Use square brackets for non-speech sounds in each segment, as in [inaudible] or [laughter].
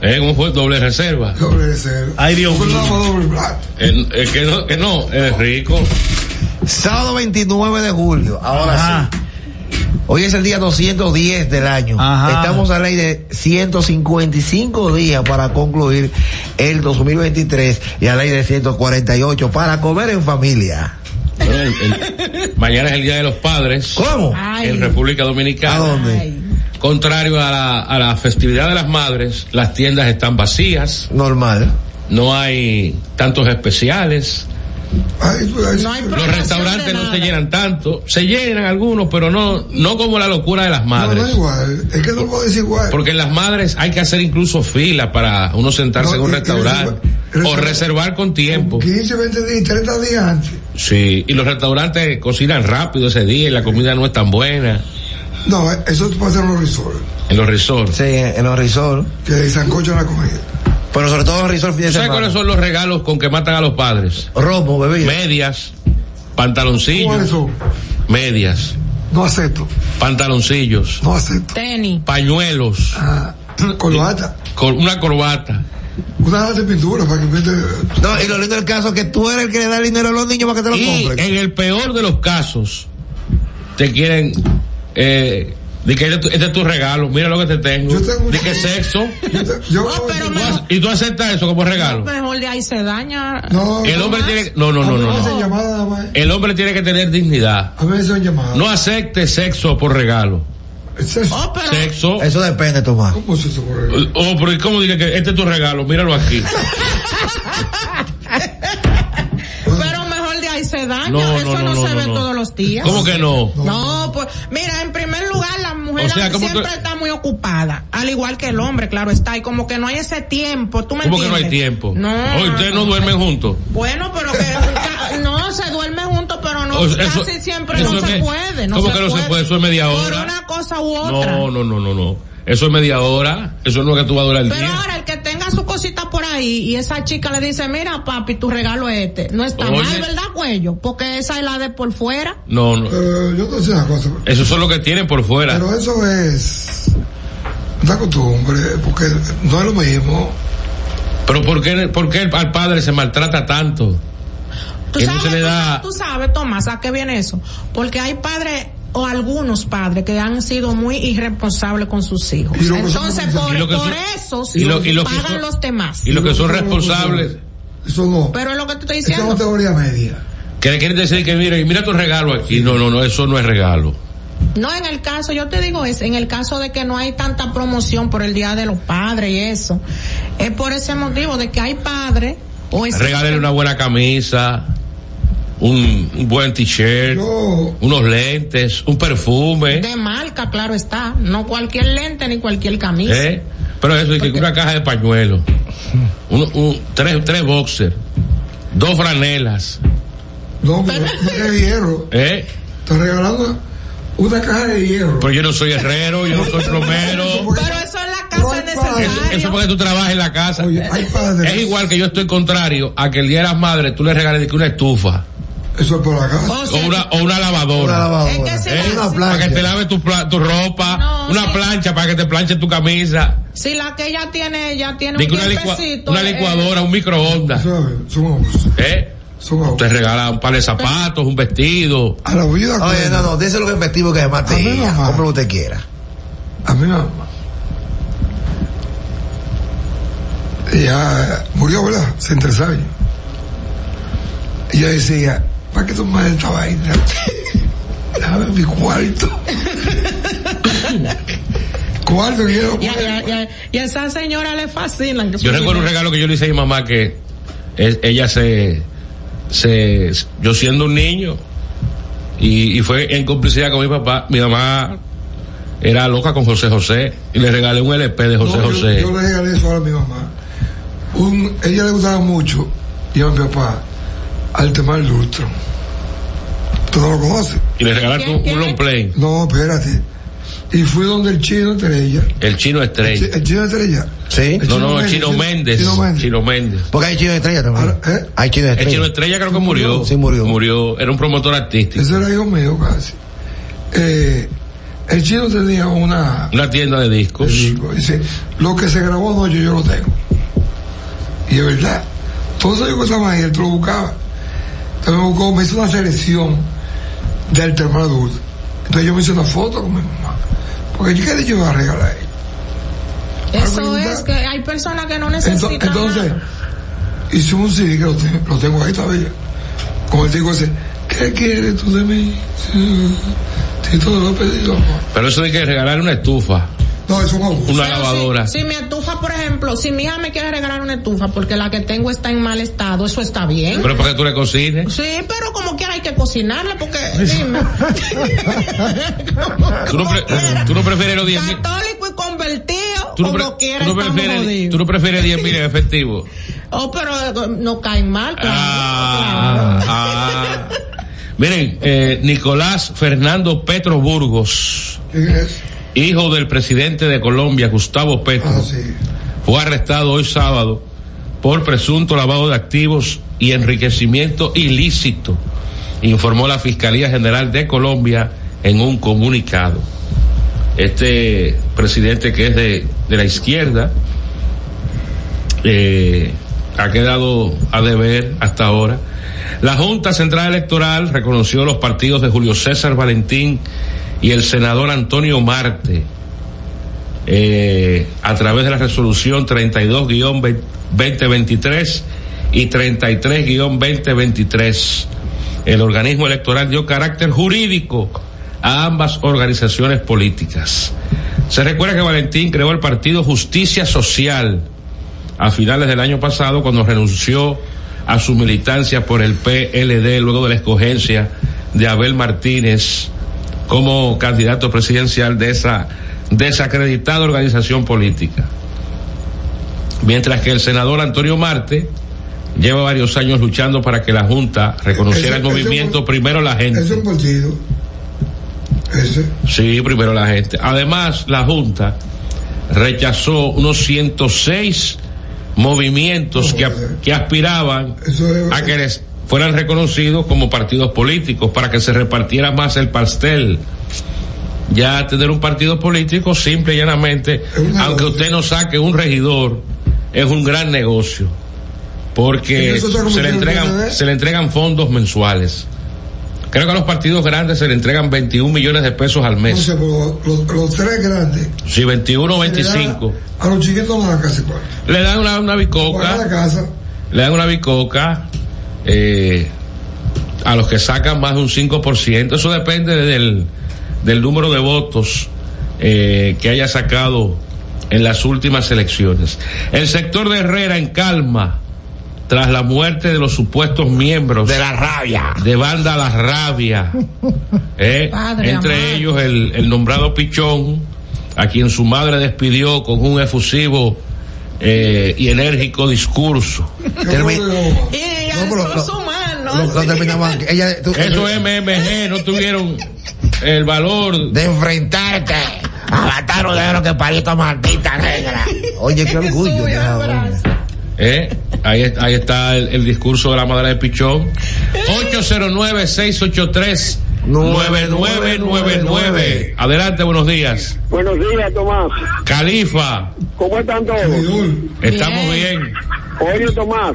¿Eh? ¿Cómo fue? Doble reserva. Doble reserva. Ay, Dios. El, el que no, que no, es rico. Sábado 29 de julio. Ahora Ajá. sí. Hoy es el día 210 del año. Ajá. Estamos a ley de 155 días para concluir el 2023 y a ley de 148 para comer en familia. Bueno, el- el- mañana es el Día de los Padres. ¿Cómo? Ay. En República Dominicana. ¿A dónde? Ay. Contrario a la, a la festividad de las madres, las tiendas están vacías, Normal. no hay tantos especiales, Ay, pues, ay, No hay los restaurantes no se llenan tanto, se llenan algunos, pero no, no como la locura de las no, madres. no es igual. Es que no puedo decir igual. Porque en las madres hay que hacer incluso fila para uno sentarse No, en un y- y restaurante reserva- o reservar con tiempo. 15, 20 días, 30 días antes. Sí, y los restaurantes cocinan rápido ese día y la comida no es tan buena No, eso pasa en los resorts. en los resorts. Sí, en los resorts. Que sancocho la comida. Pero sobre todo en los resorts ¿Sabes semana. cuáles son los regalos con que matan a los padres? Romo, bebida. Medias, ¿Cuáles pantaloncillos, son? medias, No acepto. pantaloncillos, No acepto. Tenis. pañuelos, Ah, [clears throat] corbata. con una corbata. Una de pintura para que pinte. No, y lo lindo del caso es que tú eres el que le da el dinero a los niños para que te lo Y compren. en el peor de los casos, te quieren, eh, de que este es tu- este es tu regalo, mira lo que te tengo. Yo tengo un- De que sexo. Yo, te- yo No, pero Tú me- ac- Y tú aceptas eso como regalo. Mejor de ahí se daña. No, El no, hombre más. tiene, no, no, no, no, llamada nada más. El hombre tiene que tener dignidad. A mí me hacen llamada. No acepte sexo por regalo. Oh, pero, Sexo. Eso depende, Tomás. ¿Cómo es eso? por ejemplo? Oh, pero ¿y cómo dije que este es tu regalo? Míralo aquí. [laughs] pero mejor de ahí se daña. No, no, Eso no, no, no, se ve todos los días. ¿Cómo que no? No, pues mira, en primer lugar la mujer O sea, ¿cómo siempre que- está muy ocupada, al igual que el hombre, claro está, y como que no hay ese tiempo, ¿tú me ¿Cómo que no entiendes? hay tiempo? No. Hoy ustedes no duermen juntos. Bueno, pero que [laughs] no se duerme juntos, pero no O sea, eso- casi siempre eso no se me- puede, no ¿cómo se que no se puede. puede? Eso es media Por hora. una cosa u otra. No, no, no, no, no. Eso es media hora. Eso no es que tú vas a durar el Pero día. ahora el que su cosita por ahí y esa chica le dice, mira papi, tu regalo es este. No está Oye. mal, ¿verdad, cuello? Porque esa es la de por fuera. No, no. Pero yo te voy a decir una cosa. Eso es lo que tienen por fuera. Pero eso es una costumbre, porque no es lo mismo. Pero ¿por qué, por qué al padre se maltrata tanto? ¿Tú Que no sabes, se le tú da- sabes- tú sabes, Tomás, ¿a qué viene eso? Porque hay padres o algunos padres que han sido muy irresponsables con sus hijos. Entonces, por, y lo que por son- eso y lo- y lo que pagan son- los demás. Y los que son responsables, Eso no. Pero es lo que te estoy Eso es diciendo. categoría media. que le quieren decir que mira, mira tu regalo aquí. No, no, no, eso no es regalo. No, en el caso, yo te digo es, en el caso de que no hay tanta promoción por el Día de los Padres y eso, es por ese motivo de que hay padres o es Regálele una buena camisa, un, un buen t-shirt, unos lentes, un perfume, de marca, claro está, no cualquier lente ni cualquier camisa. ¿eh? Pero eso, y que una caja de pañuelos, un, un- tres, tres boxers, dos franelas, no, pero no es hierro. ¿eh? Estás regalando una caja de hierro. Pero yo no soy herrero, yo no soy plomero. Pero eso en la casa es Eso, necesario. eso es porque tú trabajas en la casa. Oye, hay padres. Es igual que yo estoy contrario a que el día de las madres tú le regales de que una estufa Eso es por la casa. O una, o una lavadora. Una lavadora. Es que si ¿eh? Una Para que te plancha. lave tu, tu ropa, No, una sí. plancha para que te planche tu camisa, si la que ella tiene, ella tiene un que una, licua- una eh, licuadora, un microondas, ¿Sabes? Son. ¿eh? Son. Te regala un par de zapatos, un vestido. A la vida. Oye, no, no, díselo que es efectivo que además A mí te no. Compre lo que usted quiera. A mi mamá. Ella murió, ¿verdad? Tres años. Ella decía, ¿para qué das esta vaina? Dame mi cuarto. cuarto que quiero Y a, y a- esa señora le fascinan. que Yo recuerdo un regalo que yo le hice a mi mamá que él- ella se, se, yo siendo un niño y, y fue en complicidad con mi papá, mi mamá era loca con José José y le regalé un LP de José No, yo- José. Yo, le regalé eso a mi mamá. Un, ella le gustaba mucho, y a mi papá, Altemar Lustro. ¿Tú no lo conoces? y le regalaste ¿Quién, un, long play. No, espérate. Y fui donde el chino Estrella. El chino El, estrella. el chino Estrella. Sí. No, no, el chino Méndez. Chino Méndez. Chino Méndez. Porque hay chino de estrella también. Ahora, ¿eh? Hay chino de El estrella. chino estrella creo que murió. Sí, murió. Murió. Era un promotor artístico. Ese era hijo mío casi. Eh, el chino tenía una, Una tienda de discos. el disco, dice, lo que se grabó anoche yo lo tengo. Y es verdad, todos ellos que estaban ahí, él te lo buscaba. Entonces me buscó, me hizo una selección del tema adulto. Entonces yo me hice una foto con mi mamá. Porque yo quería yo iba a regalar a ella. Eso es que hay personas que no necesitan Entonces, hice un CD que lo, te- lo tengo ahí todavía. Con el disco ese, ¿qué quieres tú de mí? Lo he pedido, amor. Pero eso de que regalar una estufa, No, es un una Pero lavadora. Si, si mi estufa, por ejemplo, si mi hija me quiere regalar una estufa porque la que tengo está en mal estado, eso está bien. Pero para que tú le cocines. Sí, pero como quiera hay que cocinarla porque, dime. [laughs] Tú no, pre- tú no prefieres los 10 mil. Católico y convertido, Tú no, pre- como quiera tú no prefieres, tú no prefieres 10 mil en [laughs] efectivo. Oh, pero eh, no caen mal, claro. Ah, ah. Miren, eh, Nicolás Fernando Petro Burgos, ¿Quién es? Hijo del presidente de Colombia, Gustavo Petro, Ah, sí. fue arrestado hoy sábado por presunto lavado de activos y enriquecimiento ilícito, informó la Fiscalía General de Colombia en un comunicado. Este presidente que es de, de la izquierda eh, ha quedado a deber hasta ahora. La Junta Central Electoral reconoció los partidos de Julio César Valentín y el senador Antonio Marte eh, a través de la resolución 32-2023 y 33-2023. El organismo electoral dio carácter jurídico a ambas organizaciones políticas. Se recuerda que Valentín creó el partido Justicia Social a finales del año pasado cuando renunció a su militancia por el PLD luego de la escogencia de Abel Martínez como candidato presidencial de esa desacreditada organización política. Mientras que el senador Antonio Marte lleva varios años luchando para que la Junta reconociera el Ese- ese movimiento primero la gente. Es un partido. Ese. Sí, primero la gente. Además, la Junta rechazó unos 106 movimientos que, que aspiraban es- a que les fueran reconocidos como partidos políticos para que se repartiera más el pastel. Ya tener un partido político, simple y llanamente, aunque usted no saque un regidor, es un gran negocio. Porque se le entregan, se le entregan fondos mensuales. Creo que a los partidos grandes se le entregan 21 millones de pesos al mes. pero los, los tres grandes. Sí, 21 o se le da 25. A los chiquitos no dan casi cuál. Le dan una, bicoca, le dan una bicoca, eh, a los que sacan más de un 5%. Eso depende del, del número de votos eh, que haya sacado en las últimas elecciones. El sector de Herrera en calma tras la muerte de los supuestos miembros De la rabia. de banda La Rabia. [laughs] ¿eh? Entre amado. ellos el, el nombrado Pichón, a quien su madre despidió con un efusivo eh, y enérgico discurso. Yo Termi- creo que- Y No, pero esos lo- humanos. Lo, lo. Ella, tú- MMG no [laughs] tuvieron el valor. de enfrentarte a matar un negro que parito maldita negra. Oye, qué [laughs] orgullo. De. ¿eh? Ahí, ahí está el, el discurso de la madre de Pichón. 809-683-9999. Adelante, buenos días. Buenos días, Tomás. Califa, ¿Cómo están todos? Estamos Bien. bien. Oye, Tomás,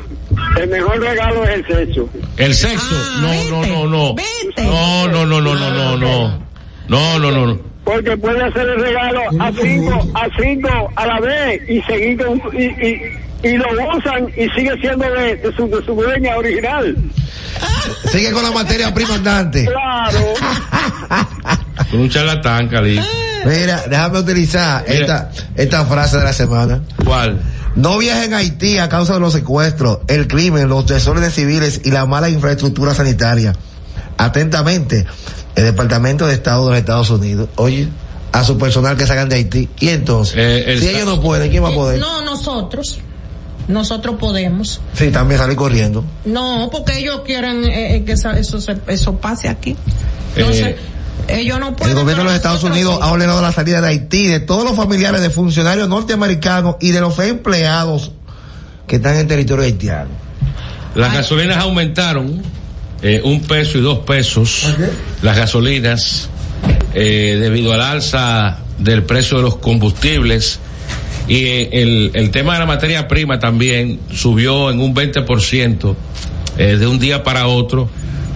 el mejor regalo es el sexo. El sexo. Ah, No, ¿viste? no, no, no. No, no, no, no, no, no, no. No, no, no, no. Porque puede hacer el regalo a cinco, a cinco a la vez y seguir con, y, y, y lo usan y sigue siendo de, de su, de su dueña original. Sigue con la materia prima andante. Claro. Con un charlatán, Califa. Mira, déjame utilizar Mira. esta, esta frase de la semana. ¿Cuál? No viajen a Haití a causa de los secuestros, el crimen, los desórdenes civiles y la mala infraestructura sanitaria. Atentamente, el Departamento de Estado de los Estados Unidos. Oye, a su personal que salgan de Haití. Y entonces, Eh, el si ellos no pueden, ¿quién va a poder? No, nosotros. Nosotros podemos. Sí, también salir corriendo. No, porque ellos quieren eh, eh, que eso, se- eso pase aquí. Entonces, Eh, ellos no pueden. El gobierno de los Estados Unidos sí. ha ordenado la salida de Haití de todos los familiares de funcionarios norteamericanos y de los empleados que están en territorio haitiano. Las gasolinas aumentaron eh, un peso y dos pesos. Las gasolinas eh, debido al alza del precio de los combustibles y eh, el, el tema de la materia prima también subió en un 20% eh, de un día para otro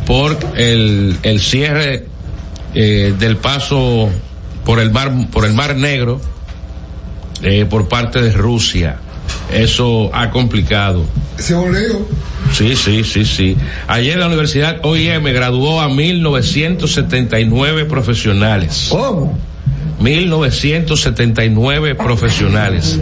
por el, el cierre del paso por el mar por el mar Negro por parte de Rusia. Eso ha complicado. Ese oleo. Sí, sí, sí, sí. Ayer la Universidad OIM graduó a 1979 profesionales. ¿Cómo? 1979 profesionales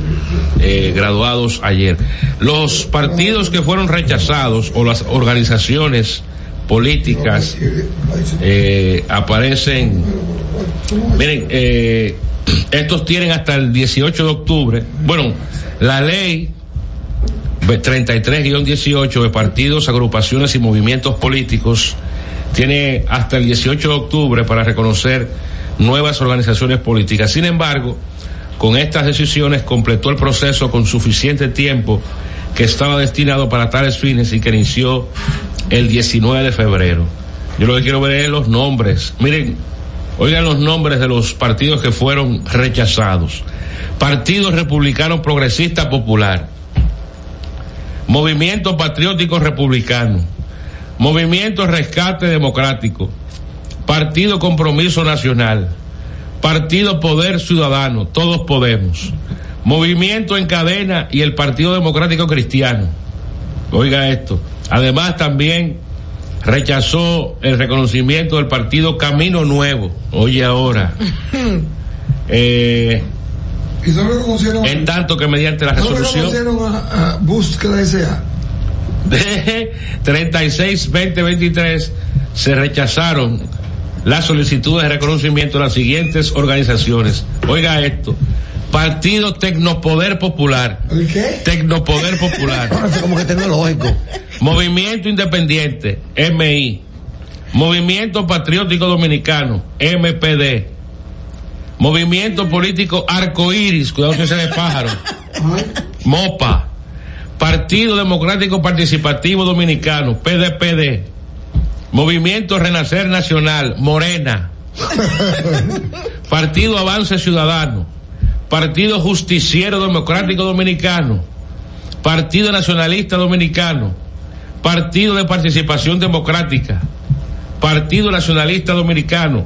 eh, graduados ayer. Los partidos que fueron rechazados o las organizaciones políticas eh, aparecen. Miren, eh, estos tienen hasta el 18 de octubre. Bueno, la ley 33-18 de partidos, agrupaciones y movimientos políticos tiene hasta el 18 de octubre para reconocer nuevas organizaciones políticas. Sin embargo, con estas decisiones completó el proceso con suficiente tiempo que estaba destinado para tales fines y que inició el 19 de febrero. Yo lo que quiero ver es los nombres. Miren, oigan los nombres de los partidos que fueron rechazados. Partido Republicano Progresista Popular. Movimiento Patriótico Republicano. Movimiento Rescate Democrático. Partido Compromiso Nacional. Partido Poder Ciudadano. Todos Podemos. Movimiento en Cadena y el Partido Democrático Cristiano. Oiga esto. Además también rechazó el reconocimiento del partido Camino Nuevo. Oye ahora. [laughs] Eh, Y no reconocieron. en tanto que mediante la resolución reconocieron a, a búsqueda S.A. de 36-2023 se rechazaron las solicitudes de reconocimiento de las siguientes organizaciones. Oiga esto. Partido Tecnopoder Popular. ¿El qué? Tecnopoder Popular. [laughs] Parece como que tecnológico. Movimiento Independiente, MI. Movimiento Patriótico Dominicano, MPD. Movimiento Político Arcoíris, cuidado si ese de pájaro. [laughs] MOPA. Partido Democrático Participativo Dominicano, PDPD. Movimiento Renacer Nacional, Morena. [laughs] Partido Avance Ciudadano. Partido Justiciero Democrático Dominicano. Partido Nacionalista Dominicano. Partido de Participación Democrática. Partido Nacionalista Dominicano.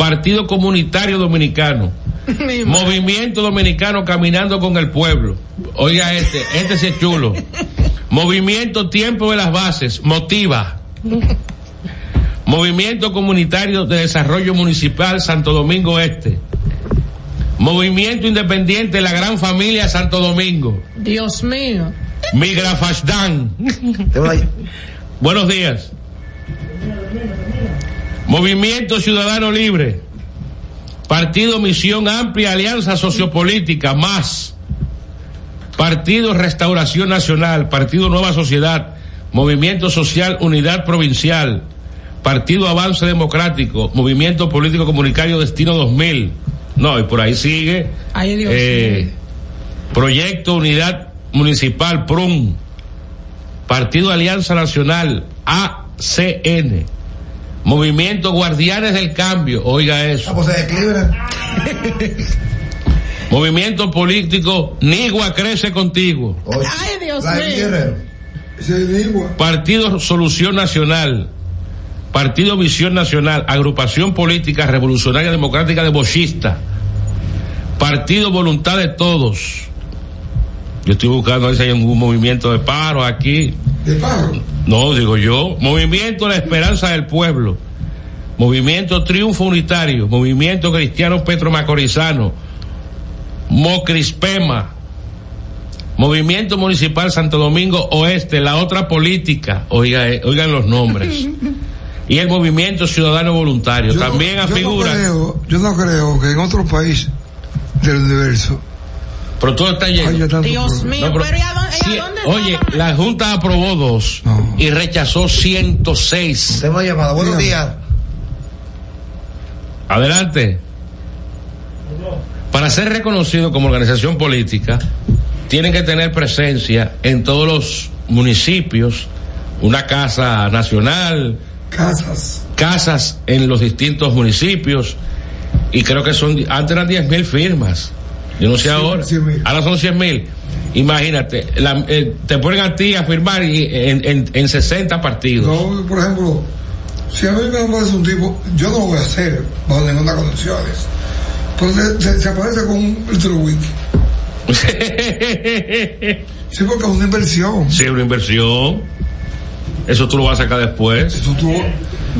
Partido Comunitario Dominicano. [laughs] Movimiento Dominicano Caminando con el Pueblo. Oiga este, este sí es chulo. [laughs] Movimiento Tiempo de las Bases, Motiva. Movimiento Comunitario de Desarrollo Municipal Santo Domingo Este. Movimiento Independiente La Gran Familia Santo Domingo. Dios mío. Migra Fashdán. Tengo ahí. Buenos días. Movimiento Ciudadano Libre. Partido Misión Amplia Alianza Sociopolítica, más. Partido Restauración Nacional, Partido Nueva Sociedad, Movimiento Social Unidad Provincial, Partido Avance Democrático, Movimiento Político Comunitario Destino 2000. No, y por ahí sigue. Ay, Dios eh, Proyecto Unidad Municipal, PRUM. Partido Alianza Nacional, ACN. Movimiento Guardianes del Cambio, oiga eso. Ah, pues se. [laughs] Movimiento Político Nigua Crece Contigo. Oye, Ay, Dios mío. Partido Solución Nacional. Partido Visión Nacional. Agrupación Política Revolucionaria Democrática de Bochista. Partido Voluntad de Todos. Yo estoy buscando a ver si hay algún movimiento de paro aquí. De pago. No, digo yo. Movimiento La Esperanza del Pueblo. Movimiento Triunfo Unitario. Movimiento Cristiano Petro Macorizano. Mocrispema. Movimiento Municipal Santo Domingo Oeste. La otra política. Oiga, eh, oigan los nombres. Y el Movimiento Ciudadano Voluntario. Yo no- También yo afigura. No creo, yo no creo que en otro país del universo pero todo está lleno. tanto Dios mío, No, pero- pero ¿y a dónde, y a Sí, dónde oye, la Junta aprobó dos No. y rechazó 106. Tengo llamada. Buenos Dígame. días. Adelante. Para ser reconocido como organización política, tienen que tener presencia en todos los municipios, una casa nacional, Casas. casas en los distintos municipios y creo que son, antes eran 10 mil firmas. Yo no sé ahora. Ahora son 100 mil. Imagínate, la- eh, te ponen a ti a firmar y- en, en, en 60 partidos. No, por ejemplo, si a mí me aparece un tipo, yo no lo voy a hacer bajo ninguna condiciones. Pero se, se- se aparece con un wiki. [laughs] Sí, porque es una inversión. sí, una inversión. Eso tú lo vas a sacar después. Eso tú,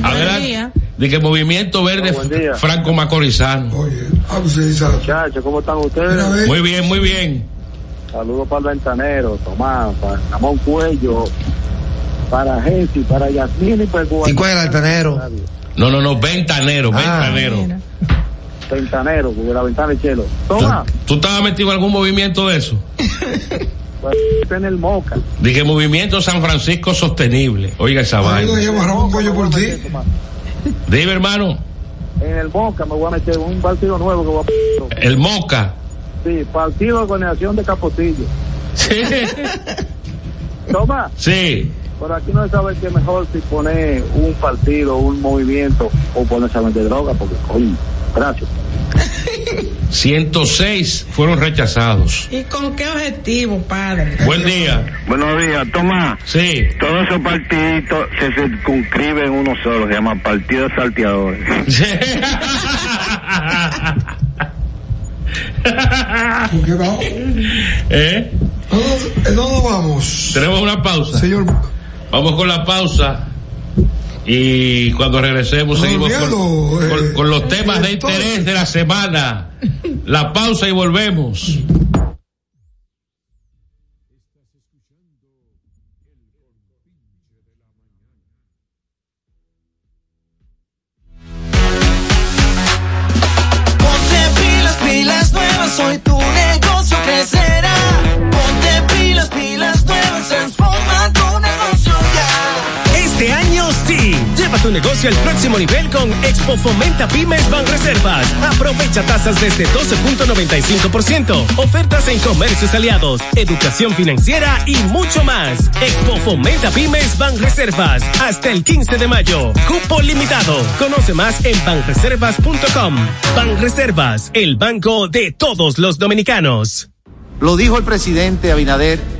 Adelante. De que Movimiento Verde. Franco Macorizano. oye, ah, pues Muchachos, ¿cómo están ustedes? Muy bien, muy bien. Saludos para el ventanero, Tomás, para Ramón Cuello, para Jessy, para Yasmín y para el ¿Y cuál era el tenero? No, no, no, ventanero, Ah, ventanero. Mira. Ventanero, porque la ventana es chelo. ¿Tú, Toma, tú estabas metido en algún movimiento de eso? [laughs] pues, en el Moca. Dije Movimiento San Francisco Sostenible. Oiga esa vaina. lleva Ramón Pollo por ti. Dime, hermano, En el Moca me voy a meter un partido nuevo que voy a el Moca. Sí, Partido de Organización de Capotillo. Sí. [laughs] Toma, Sí. por aquí no se sabe qué mejor si poner un partido, un movimiento o ponerse a vender droga, porque coño, gracias. [laughs] 106 fueron rechazados. ¿Y con qué objetivo, padre? Buen día. Buenos días, Tomás. Sí. Todos esos partiditos se circunscriben en uno solo, se llama Partido de Salteadores. [laughs] ¿Por [laughs] qué vamos? ¿Eh? No vamos. Tenemos una pausa. Señor, Vamos con la pausa. Y cuando regresemos seguimos con, eh, con- con los temas de director. interés de la semana. La pausa y volvemos. Próximo nivel con Expo Fomenta Pymes Banreservas. Aprovecha tasas desde 12.95%. Ofertas en comercios aliados, educación financiera y mucho más. Expo Fomenta Pymes Banreservas. Hasta el 15 de mayo. Cupo limitado. Conoce más en banreservas.com. Banreservas, el banco de todos los dominicanos. Lo dijo el presidente Abinader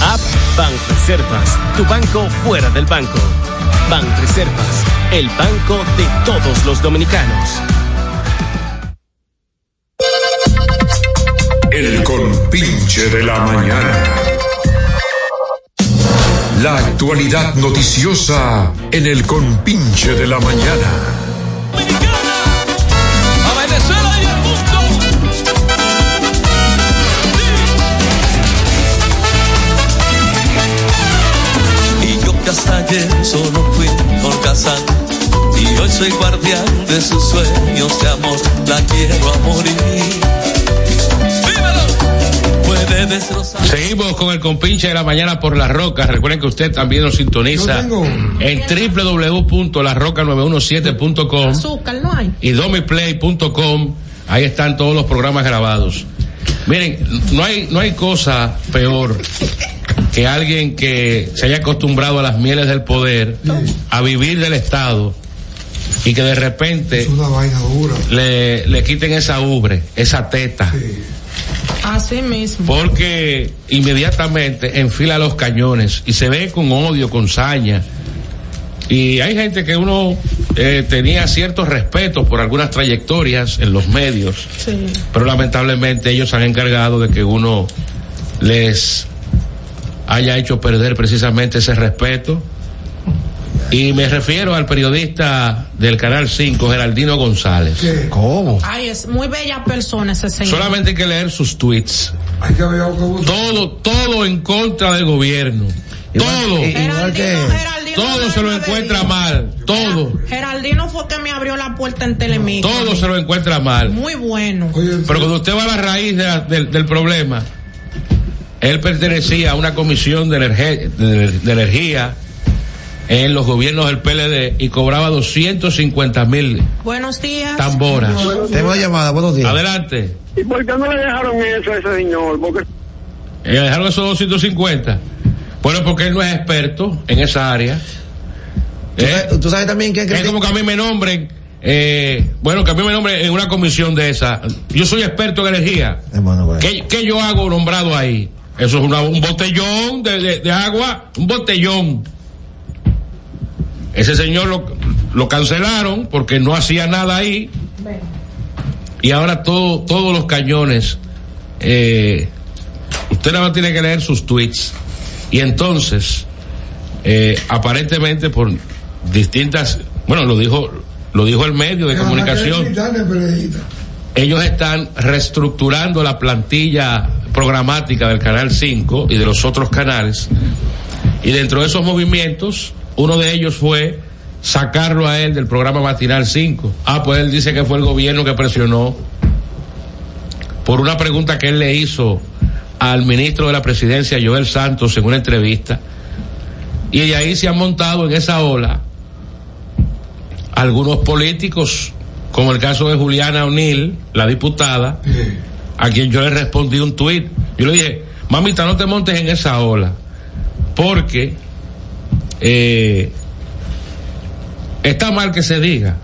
App Banreservas, tu banco fuera del banco. Banreservas, el banco de todos los dominicanos. El compinche de la mañana. La actualidad noticiosa en el compinche de la mañana. Hasta ayer solo fui holgazán Y hoy soy guardián de sus sueños de amor La quiero a morir Dímelo Puede destrozar Seguimos con el compinche de la mañana por las rocas. Recuerden que usted también nos sintoniza en www.larroca917.com Azúcar no hay. y domiplay.com. Ahí están todos los programas grabados. Miren, no hay, no hay cosa peor que alguien que se haya acostumbrado a las mieles del poder, a vivir del Estado, y que de repente Es una vaina dura. le, le quiten esa ubre, esa teta, Así mismo. porque inmediatamente enfila los cañones y se ve con odio, con saña. Y hay gente que uno eh, tenía cierto respeto por algunas trayectorias en los medios, Sí. pero lamentablemente ellos se han encargado de que uno les haya hecho perder precisamente ese respeto. Y me refiero al periodista del Canal 5, Geraldino González. ¿Cómo? Ay, es muy bella persona ese señor. Solamente hay que leer sus tweets. Hay que Todo, todo en contra del gobierno. Todo. Todo se lo encuentra mal. Todo. Geraldino fue que me abrió la puerta en Telemicro. Todo se lo encuentra mal. Muy bueno. Pero cuando usted va a la raíz de la- del, del problema, él pertenecía a una comisión de, energe- de- de energía en los gobiernos del PLD y cobraba 250 mil Buenos días. tamboras. Tengo una llamada, buenos días. Adelante. ¿Y por qué no le dejaron eso a ese señor? Porque Eh, dejaron esos 250. Bueno, porque él no es experto en esa área. ¿Tú, sabes, tú sabes también que Es como que a mí me nombren, eh, bueno, que a mí me nombren en una comisión de esa. Yo soy experto en energía. ¿Qué, qué yo hago nombrado ahí? Eso es una- un botellón de, de- de agua, un botellón. Ese señor lo, lo cancelaron porque no hacía nada ahí. Y ahora todo, todos los cañones, eh, usted nada más tiene que leer sus tweets. Y entonces, eh, aparentemente por distintas, bueno, lo dijo, lo dijo el medio de comunicación ellos están reestructurando la plantilla programática del Canal 5 y de los otros canales. Y dentro de esos movimientos, uno de ellos fue sacarlo a él del programa matinal 5. Ah, pues él dice que fue el gobierno que presionó por una pregunta que él le hizo al ministro de la presidencia, Joel Santos, en una entrevista. Y de ahí se han montado en esa ola algunos políticos, como el caso de Juliana O'Neill, la diputada, a quien yo le respondí un tuit. Yo le dije, mamita, no te montes en esa ola, porque eh, está mal que se diga,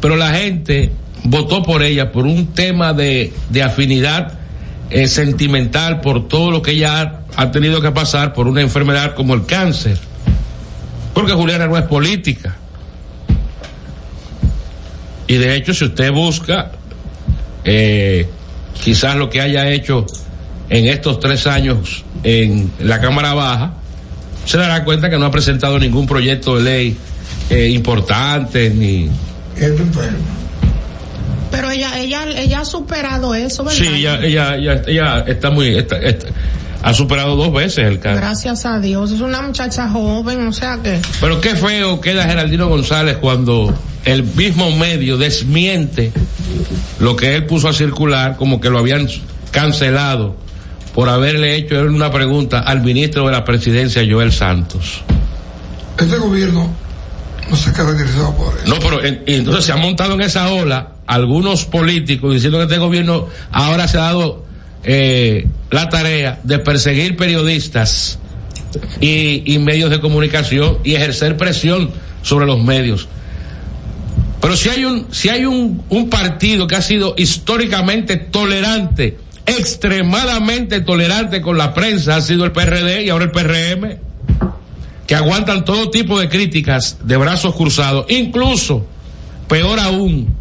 pero la gente votó por ella por un tema de, de afinidad eh, sentimental por todo lo que ella ha, tenido que pasar por una enfermedad como el cáncer. Porque Juliana no es política. Y de hecho, si usted busca, eh, quizás lo que haya hecho en estos tres años en la Cámara Baja, se dará cuenta que no ha presentado ningún proyecto de ley eh, importante ni. Pero ella, ella, ella ha superado eso, ¿verdad? Sí, ella, ella, ella, ella está muy. está- está- ha superado dos veces el cáncer. Gracias a Dios. Es una muchacha joven, o sea que. Pero qué feo queda Geraldino González cuando el mismo medio desmiente lo que él puso a circular como que lo habían cancelado por haberle hecho una pregunta al ministro de la presidencia Joel Santos. Este gobierno no se caracterizaba por eso. No, pero en- y entonces se han montado en esa ola algunos políticos diciendo que este gobierno ahora se ha dado eh, la tarea de perseguir periodistas y, y medios de comunicación y ejercer presión sobre los medios. Pero si hay un, si hay un, un partido que ha sido históricamente tolerante, extremadamente tolerante con la prensa, ha sido el PRD y ahora el PRM, que aguantan todo tipo de críticas de brazos cruzados, incluso, peor aún,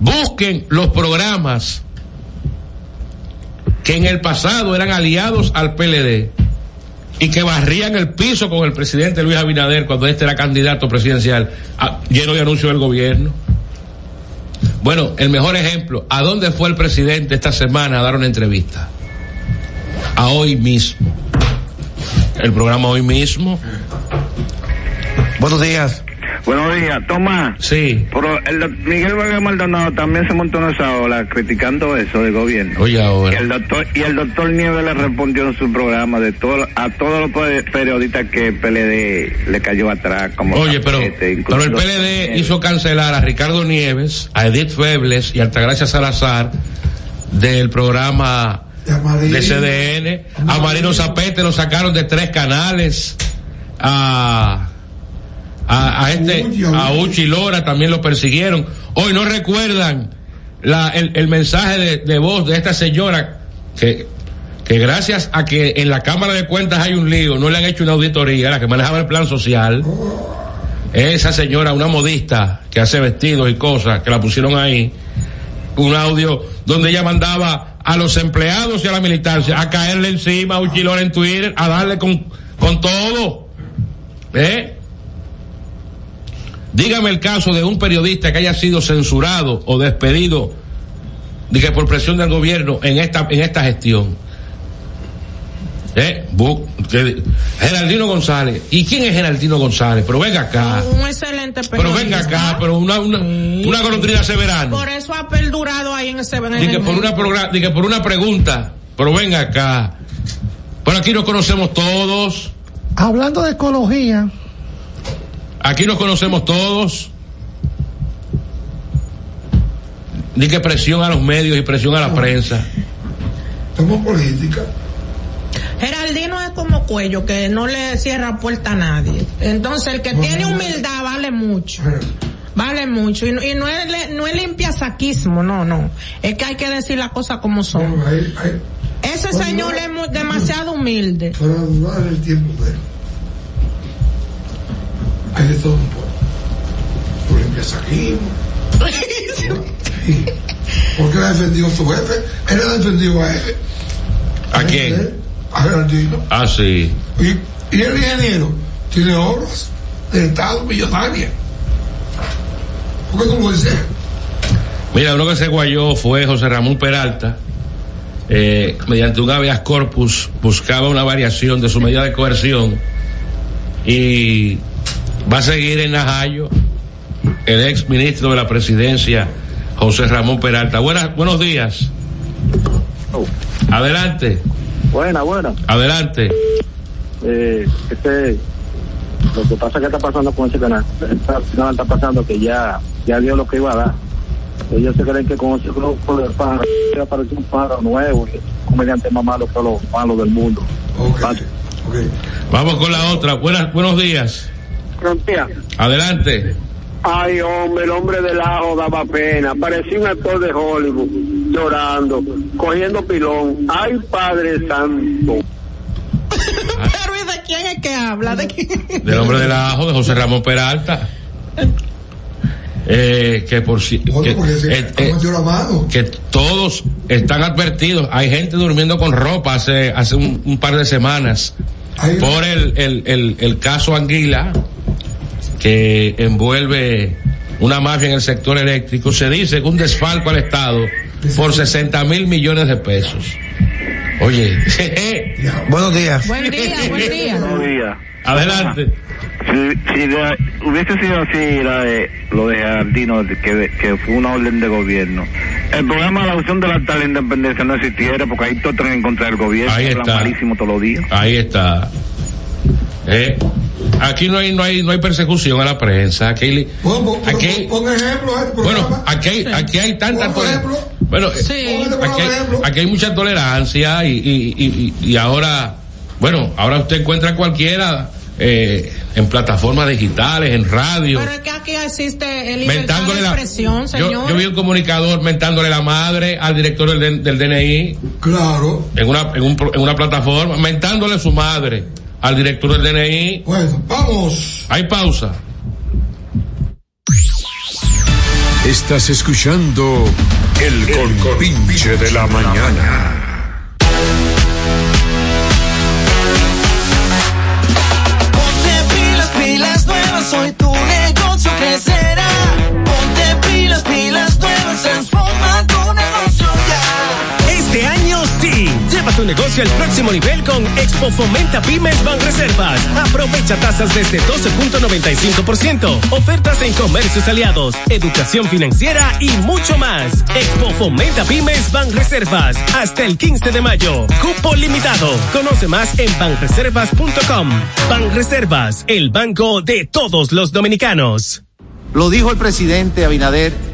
busquen los programas que en el pasado eran aliados al PLD y que barrían el piso con el presidente Luis Abinader cuando este era candidato presidencial, lleno de anuncios del gobierno. Bueno, el mejor ejemplo, ¿a dónde fue el presidente esta semana a dar una entrevista? A hoy mismo. El programa hoy mismo. Buenos días. Buenos días, Tomás. Sí. Pero el doc- Miguel Vargas Maldonado también se montó en esa ola criticando eso del gobierno. Oye, ahora. Y el doctor, y el doctor Nieves le respondió en su programa de todo, a todos los pe- periodistas que PLD le cayó atrás. Como Oye, pero, pero el PLD hizo cancelar a Ricardo Nieves, a Edith Febles y a Altagracia Salazar del programa de CDN. A Marino Zapete lo sacaron de tres canales. A, a, a este, a Uchi Lora también lo persiguieron. Hoy no recuerdan la, el, el mensaje de, de voz de esta señora que, que gracias a que en la Cámara de Cuentas hay un lío, no le han hecho una auditoría, la que manejaba el plan social. Esa señora, una modista que hace vestidos y cosas, que la pusieron ahí, un audio donde ella mandaba a los empleados y a la militancia a caerle encima a Uchilor en Twitter, a darle con, con todo. ¿Eh? Dígame el caso de un periodista que haya sido censurado o despedido de que por presión del gobierno en esta en esta gestión. ¿Eh? Que- Geraldino González. ¿Y quién es Geraldino González? Pero venga acá. Un excelente Pero venga periodista. acá, pero una, una, una golondrina severano. Por eso ha perdurado ahí en ese en Di que el- por una que por una pregunta, pero venga acá. Pero aquí nos conocemos todos, Hablando de ecología, aquí nos conocemos todos. Di que presión a los medios y presión a la prensa. Estamos política. Geraldino es como cuello, que no le cierra puerta a nadie. Entonces, el que tiene humildad vale mucho. Vale mucho. Y, no- y no es, no es limpia saquismo, no, no. Es que hay que decir las cosas como son. Ese señor es demasiado humilde. Para dudar el tiempo de él. Hay de todo un poco. Limpias aquí. Sí. ¿Por qué le ha defendido a su jefe? Él le ha defendido a él. ¿A quién? A Geraldino. Ah, sí. Y, y el ingeniero tiene obras del Estado millonaria. ¿Por qué tú lo dices? Mira, uno que se guayó fue José Ramón Peralta. Eh, mediante un habeas corpus buscaba una variación de su medida de coerción y va a seguir en Najayo el ex ministro de la presidencia José Ramón Peralta. Buenas, buenos días. Adelante, Buena, buena. adelante. Eh, este, lo que pasa que está pasando con ese canal, está, no, está pasando que ya, ya dio lo que iba a dar. Ellos se creen que con ese grupo de pájaros apareció un pájaro nuevo, un comediante más malo que los malos del mundo. Vamos con la otra. Buenas, buenos días. Frontera. Adelante. Ay, hombre, el hombre del ajo daba pena. Parecía un actor de Hollywood, llorando, cogiendo pilón. Ay, Padre Santo. Pero ¿y de quién es que habla? ¿De quién? Del hombre del ajo de José Ramón Peralta. Eh, que por si que, eh, eh, que todos están advertidos. Hay gente durmiendo con ropa hace hace un, un par de semanas por el, el, el, el caso Anguila que envuelve una mafia en el sector eléctrico. Se dice que un desfalco al Estado por 60 mil millones de pesos. Oye, [laughs] buenos días. Buen día, buen día. Buenos [laughs] días. Adelante. Si, si la- hubiese sido así la de, lo de Jardino, que, que fue una orden de gobierno, el programa de la opción de la alta la independencia no existiera porque ahí todos en contra del gobierno, Ahí hablan está. malísimo todos los días. Ahí está. Eh, aquí no hay, no hay, no hay persecución a la prensa. Aquí, hay- aquí hay- Pon ejemplo, bueno, aquí hay, aquí hay tanta ejemplo. bueno, eh, aquí, hay, aquí hay mucha tolerancia y, y, y, y- y ahora, bueno, ahora usted encuentra cualquiera eh, en plataformas digitales, en radio. Pero es que aquí existe el libertad de mentándole la, expresión, yo, señor. yo vi un comunicador mentándole la madre al director del, del DNI. Claro. En una, en, un en una plataforma, mentándole su madre al director del DNI. Bueno, vamos. Hay pausa. Estás escuchando el, compinche de la mañana. Negocio crecerá. Ponte pilas, pilas nuevas, Lleva tu negocio al próximo nivel con Expo Fomenta Pymes Banreservas. Aprovecha tasas desde 12.95%. Ofertas en comercios aliados, educación financiera y mucho más. Expo Fomenta Pymes Banreservas. Hasta el 15 de mayo. Cupo limitado. Conoce más en banreservas.com. Banreservas, el banco de todos los dominicanos. Lo dijo el presidente Abinader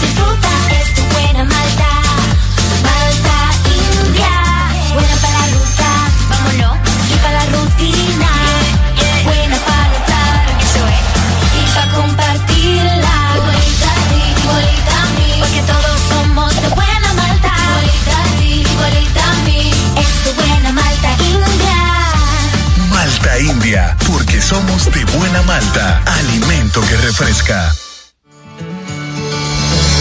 Disfrutan. Es tu buena malta, malta india. Buena para la ruta, vámonos. Y para la rutina, buena para notar. Eso es. Y para compartirla, igualita a ti, igualita mí. Porque todos somos de buena malta, igualita ti, igualita a mí. Es tu buena malta india. Malta India, porque somos de buena malta. Alimento que refresca.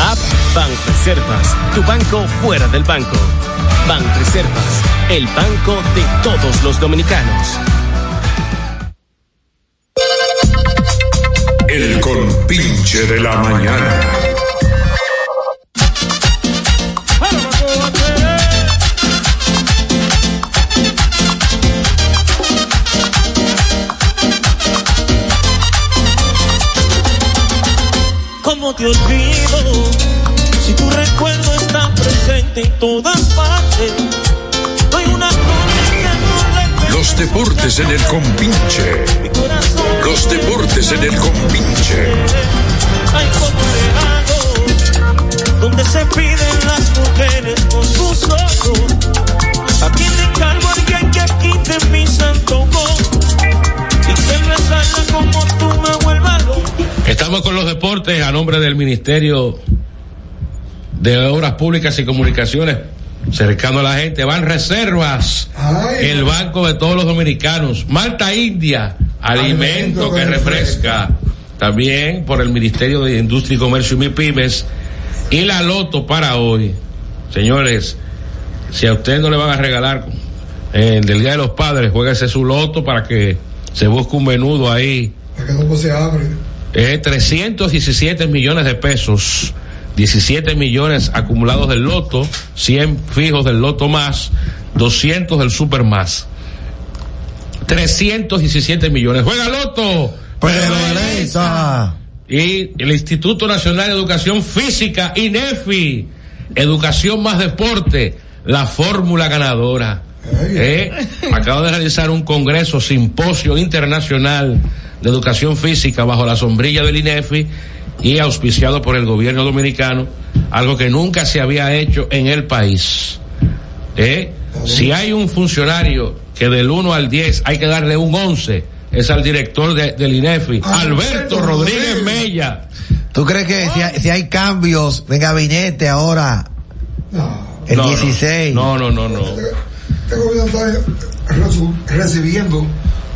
App Banreservas, tu banco fuera del banco. Banreservas, el banco de todos los dominicanos. El compinche de la mañana. ¿Cómo te olvido? Presente en todas partes. No hay una cosa que no le Los deportes en el compinche. Los deportes en el compinche. hay como donde se piden las mujeres con sus ojos. Aquí te encargo alguien que quite mi santo y que me salga como tú me vuelvas loco. Estamos con los deportes a nombre del Ministerio de Obras Públicas y Comunicaciones, cercano a la gente. Van reservas, el banco de todos los dominicanos. Malta India, alimento que refresca. También por el Ministerio de Industria y Comercio y MIPIMES. Y la loto para hoy. Señores, si a usted no le van a regalar eh, del Día de los Padres, jueguese su loto para que se busque un menudo ahí. Para que no se abre. Eh, 317 millones de pesos, 17 millones acumulados del loto, 100 fijos del loto más, 200 del super más. 317 millones. Juega loto. Pereza. Y el Instituto Nacional de Educación Física, INEFI, Educación más Deporte, la fórmula ganadora. Eh, acaba de realizar un congreso, simposio internacional de educación física bajo la sombrilla del INEFI y auspiciado por el gobierno dominicano, algo que nunca se había hecho en el país. Eh, si hay un funcionario que del 1 al 10 hay que darle un 11, es al director de- del INEFI, Alberto Rodríguez Mella. ¿Tú crees que si hay, si hay cambios de gabinete ahora, el No, no. 16? No, no, no, no. Este gobierno está resu- recibiendo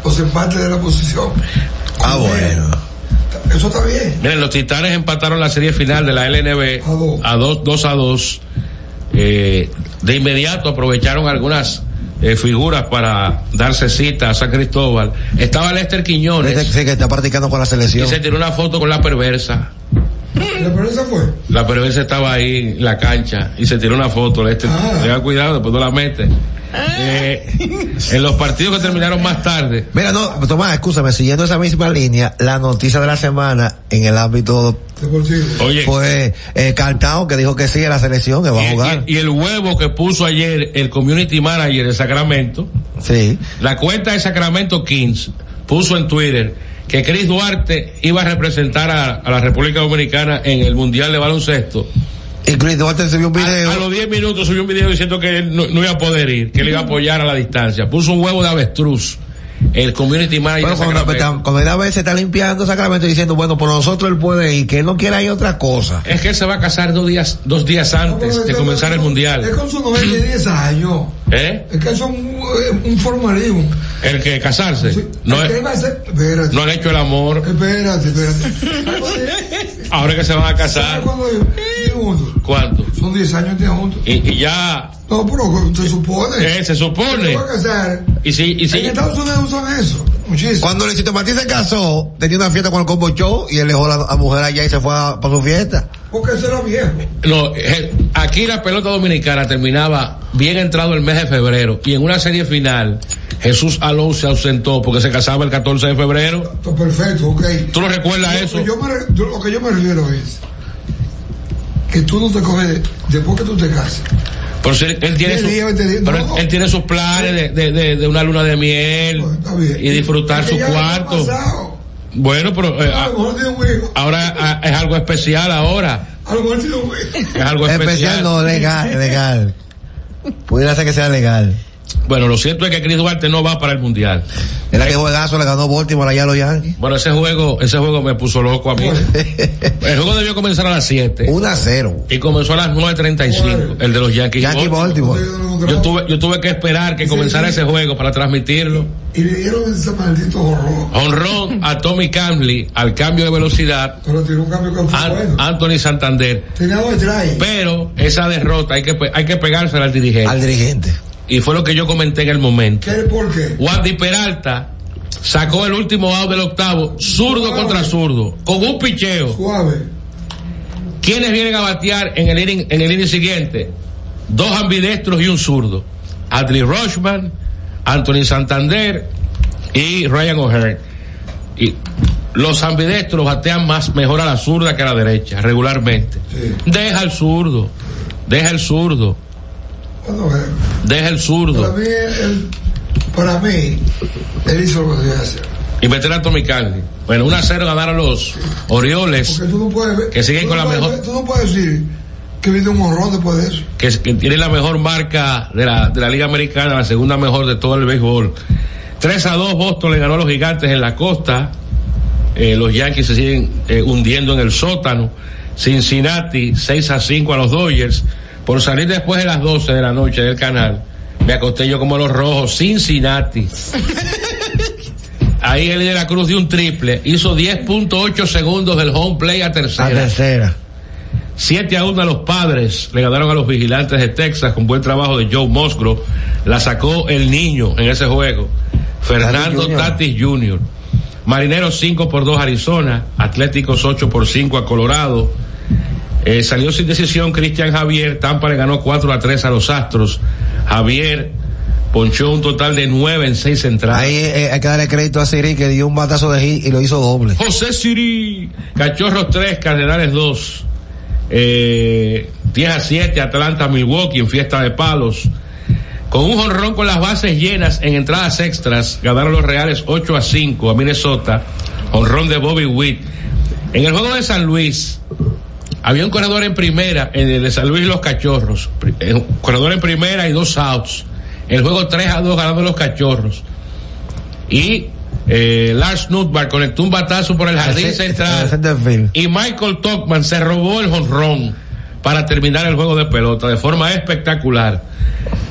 los empates de la oposición. Ah, bueno. Eso está bien. Miren, los Titanes empataron la serie final de la LNB a 2 dos a 2. Eh, de inmediato aprovecharon algunas eh, figuras para darse cita a San Cristóbal. Estaba Lester Quiñones Sí, que está practicando con la y selección. se tiró una foto con la perversa. ¿La pereza fue? La perversa estaba ahí en la cancha y se tiró una foto. Lester, tenga cuidado, después no la mete. Eh, en los partidos que terminaron más tarde, Mira, no, Tomás, escúchame, siguiendo esa misma línea, la noticia de la semana en el ámbito Oye. fue eh, Cartao que dijo que sí a la selección, que va a jugar. y- y el huevo que puso ayer el community manager de Sacramento, Sí. la cuenta de Sacramento Kings puso en Twitter que Chris Duarte iba a representar a, a la República Dominicana en el Mundial de Baloncesto. Y Chris Duarte subió un video. A, a los 10 minutos subió un video diciendo que él no, no iba a poder ir, que él iba a apoyar a la distancia. Puso un huevo de avestruz el community manager Bueno, de cuando, Sacramento. cuando una vez se está limpiando Sacramento diciendo, bueno, por nosotros él puede ir, que él no quiera ir a otra cosa. Es que él se va a casar dos días, dos días antes de comenzar el Es mundial. con su 90 años. ¿Eh? Es que eso es un, eh, un formalismo. El que casarse. No, ¿Qué es- va a hacer? Espérate. no han hecho el amor. Espérate, espérate. [laughs] Ahora que se van a casar. ¿Cuándo viven juntos? ¿Cuánto? Son 10 años de juntos. Y, y ya. No, pero se supone. Eh, se supone. Se va a casar. Y si, y si, En Estados Unidos usan eso. Muchísimo. Cuando Luisito Martín se casó, tenía una fiesta con el Combo Show y él dejó a la mujer allá y se fue a- para su fiesta. Porque ese era viejo. No, eh, aquí la pelota dominicana terminaba bien entrado el mes de febrero y en una serie final Jesús Alonso se ausentó porque se casaba el 14 de febrero. Perfecto, ok. ¿Tú no recuerdas Lo eso? que Yo me, lo que yo me refiero es que tú no te coges de- después que tú te cases. Pero si él, él tiene, su- pero no. él, sus planes de, de, de- de una luna de miel y disfrutar Es que su cuarto. Bueno, pero eh, A lo mejor tiene un hijo. ahora ah, es algo especial ahora. A lo mejor tiene un hijo. Es algo Especial especial. no, legal, legal. Pudiera ser que sea legal. Bueno, lo cierto es que Chris Duarte no va para el mundial. Era que juegazo le ganó Baltimore allá a los Yankees. Bueno, ese juego, ese juego me puso loco a mí. [laughs] El juego debió comenzar a las 7. 1 a 0. Y comenzó a las 9.35, el de los Yankees. Yankee Baltimore. Yo tuve, yo tuve que esperar que comenzara ese juego para transmitirlo. Y le dieron ese maldito horror. Honrón a Tommy Camley al cambio de velocidad. Pero tiró un cambio que fue An- bueno. Anthony Santander. Tenía. Pero esa derrota hay que, hay que pegársela al dirigente. Al dirigente. Y fue lo que yo comenté en el momento. ¿Qué? ¿Por qué? Wandy Peralta sacó el último out del octavo, zurdo contra zurdo, con un picheo. Suave. ¿Quiénes vienen a batear en el inning, en el inning siguiente? Dos ambidestros y un zurdo. Adley Rushman, Anthony Santander y Ryan O'Hearn. Y los ambidestros batean más mejor a la zurda que a la derecha, regularmente. Deja el zurdo, deja el zurdo, Deja el para zurdo. mí, él, para mí, él hizo lo que debía hacer. Y meter a Tommy Candy. Bueno, 1 a 0 ganaron los Orioles, Porque tú no puedes ver- Que siguen con no la puedes mejor- Tú no puedes decir que vino un horror después de eso. que, que tiene la mejor marca de la, de la Liga Americana, la segunda mejor de todo el béisbol. 3 a 2 Boston le ganó a los gigantes en la costa. Eh, los Yankees se siguen eh, hundiendo en el sótano. Cincinnati 6 a 5 a los Dodgers. Por salir después de las 12 de la noche del canal, me acosté yo como los rojos. Cincinnati. [laughs] Ahí el de la Cruz dio un triple. Hizo 10.8 segundos del home play a A tercera. tercera. 7 a 1 a los padres, le ganaron a los vigilantes de Texas con buen trabajo de Joe Musgrove. La sacó el niño en ese juego. Fernando Tatis Jr. Tatis Jr. Marineros 5 por 2 a Arizona, Atléticos 8 por 5 a Colorado. Eh, salió sin decisión Cristian Javier, Tampa le ganó 4 a 3 a los Astros. Javier ponchó un total de 9 en 6 entradas. Ahí eh, hay que darle crédito a Siri que dio un batazo de hit y lo hizo doble. José Siri, Cachorros 3, Cardenales 2. Eh, 10 a 7, Atlanta, Milwaukee en fiesta de palos. Con un jonrón con las bases llenas en entradas extras, ganaron los Reales 8 a 5 a Minnesota. Jonrón de Bobby Witt. En el juego de San Luis, había un corredor en primera, en el de San Luis y los Cachorros. Eh, Un corredor en primera y dos outs. El juego 3 a 2 ganando los Cachorros. Y eh, Lars Nutbar conectó un batazo por el jardín central. Y Michael Tuckman se robó el jonrón para terminar el juego de pelota de forma espectacular.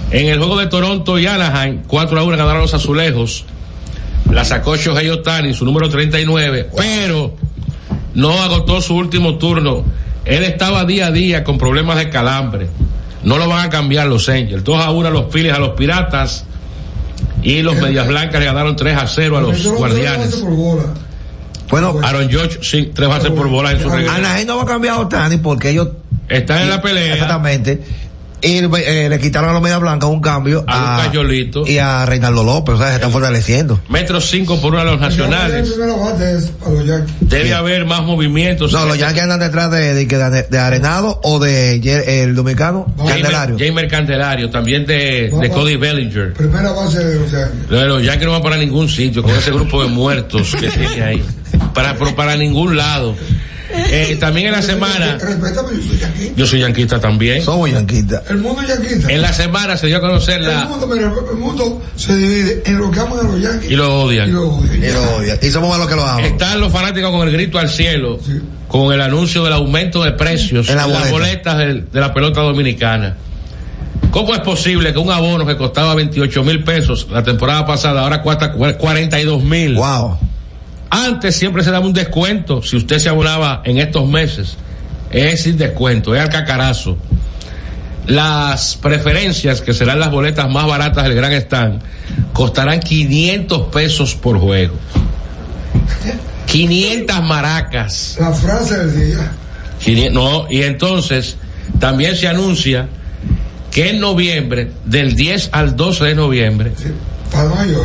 En el juego de Toronto y Anaheim, 4 a 1 ganaron los azulejos. La sacó Shohei Otani, su número 39, pero no agotó su último turno. Él estaba día a día con problemas de calambre. No lo van a cambiar los Angels. 2 a 1 a los Phillies, a los Piratas. Y los Medias Blancas le ganaron 3 a 0 a los Guardianes. Por bola. Bueno, Aaron George, sí, tres bases por bola en su regreso. Anaheim no va a cambiar a Otani porque ellos Están en la pelea. Exactamente. Y eh, le quitaron a los Media Blanca un cambio A Lucas Yolito. y a Reinaldo López, o sea, se están fortaleciendo. Metro 5 por uno a los El nacionales. primero bate es a los Yankees. Debe haber más movimientos. No, los Yankees andan detrás de, de, de, de Arenado o de el dominicano Candelario. Jamer, Jamer Candelario, también de, de. Cody Bellinger. Primera base de los Yankees. No, Los Yankees no van para ningún sitio con ese grupo de muertos que tiene ahí. Para, pero para ningún lado. Eh, también en la semana, Respétame, yo soy yanquista. yo soy yanquista también. Somos yanquistas. El mundo es yanquista. En la semana se dio a conocer El la. mundo, mira, el mundo se divide en lo que aman a los yanquis Y lo odian. y lo odian. Y lo odian. Y somos malos que lo aman. Están los fanáticos con el grito al cielo, con el anuncio del aumento de precios En en, la las boleta. boletas de, la pelota dominicana. ¿Cómo es posible que un abono que costaba 28 mil pesos la temporada pasada ahora cuesta cu- 42 mil? Wow. Antes siempre se daba un descuento si usted se abonaba en estos meses. Es sin descuento, es al cacarazo. Las preferencias, que serán las boletas más baratas del Gran Stand, costarán 500 pesos por juego. 500 maracas. La frase del día. 500 no, y entonces también se anuncia que en noviembre, del 10 al 12 de noviembre.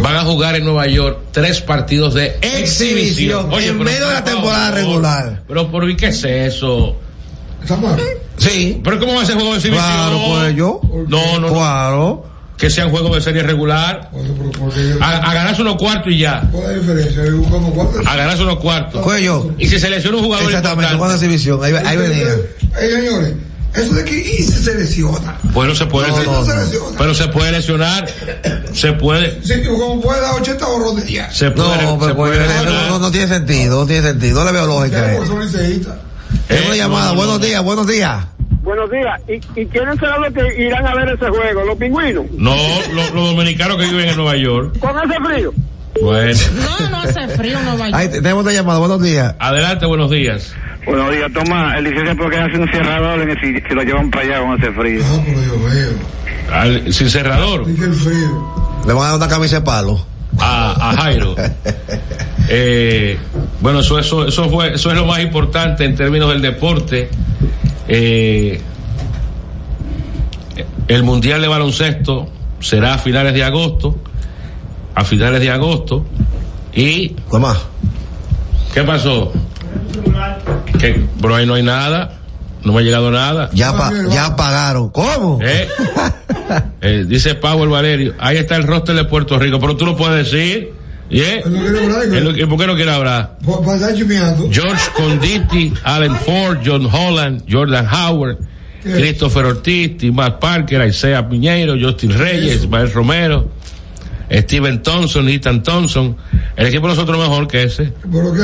Van a jugar en Nueva York tres partidos de exhibición. Exhibición. en medio de la por temporada favor. regular. Pero por qué es eso? Está mal. Sí. ¿Pero cómo va a ser juego de exhibición? Claro, pues yo. No, no, no. Claro. Que sean juegos de serie regular. Oye. A, a ganarse unos cuartos y ya. ¿Cuál es la diferencia? Yo. A ganarse unos cuartos. Cuello. Y si selecciona un jugador Exactamente, importante, exhibición. Ahí, ahí venía. Eh, señores, eso de que y se selecciona. bueno, se puede, No, se- no, no. selecciona. pero se puede lesionar, se puede, Sí, como puede dar 80 horos de día. se puede, No, se pero pues, puede no, lesionar. no, no tiene sentido, no tiene sentido. No le veo lógica. son liceístas. Es una Eh, llamada. no, no, buenos no. días, buenos días. Buenos días. ¿Y, y quiénes serán los que irán a ver ese juego? ¿Los pingüinos? No, lo- los dominicanos que viven en Nueva York. ¿Con ese frío? Bueno, No, no hace frío, no vaya. Ahí te- tenemos otra llamada. Buenos días. adelante, buenos días. Buenos días, toma, el licenciado porque hace un cerrador en el, si, si lo llevan para allá con ese frío. Ah, pero Dios mío. Al, sin cerrador, el frío. Le van a dar una camisa de palo. a, a Jairo. [laughs] Eh, bueno, eso, eso, eso, fue, eso es lo más importante en términos del deporte. Eh, el Mundial de Baloncesto será a finales de agosto. A finales de agosto. ¿Y ¿Qué más? qué pasó? Que, pero ahí no hay nada. No me ha llegado nada. Ya, pa- ya pagaron. ¿Cómo? ¿Eh? [laughs] Eh, dice Powell Valerio, ahí está el roster de Puerto Rico, pero tú lo puedes decir. ¿Y eh? Él no quiere hablar, Él no- ¿Y por qué no quiere hablar? George Conditi, Allen Ford, John Holland, Jordan Howard, ¿Qué? Christopher Ortiz, Matt Parker, Isaiah Piñeiro, Justin Reyes, Ismael Romero, Steven Thompson, Ethan Thompson. El equipo de nosotros mejor que ese. ¿Pero qué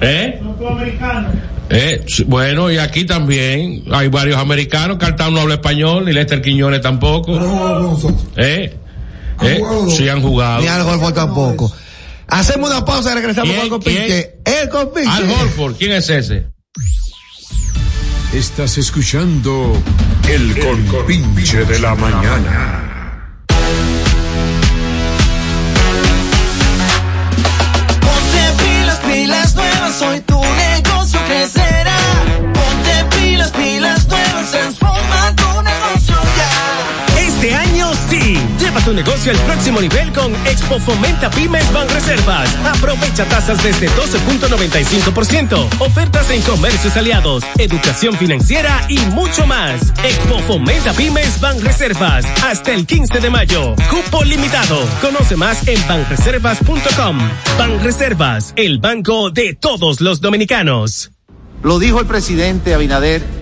es? ¿Eh? Eh, bueno, y aquí también hay varios americanos. Cartán no habla español, ni Lester Quiñones tampoco. No. ¿Eh? ¿Han ¿Eh? Sí han jugado. Ni al Golfo tampoco. Hacemos una pausa y regresamos ¿Quién? con el compinche. El compinche. Al Horford, ¿quién es ese? Estás escuchando El Compinche de la Mañana. Pilas, nuevas, hoy tu negocio crecerá. Ponte pilas, pilas nuevas, transforma Lleva tu negocio al próximo nivel con Expo Fomenta Pymes Banreservas. Aprovecha tasas desde 12.95%. Ofertas en comercios aliados, educación financiera y mucho más. Expo Fomenta Pymes Banreservas. Hasta el 15 de mayo. Cupo limitado. Conoce más en banreservas.com. Banreservas, el banco de todos los dominicanos. Lo dijo el presidente Abinader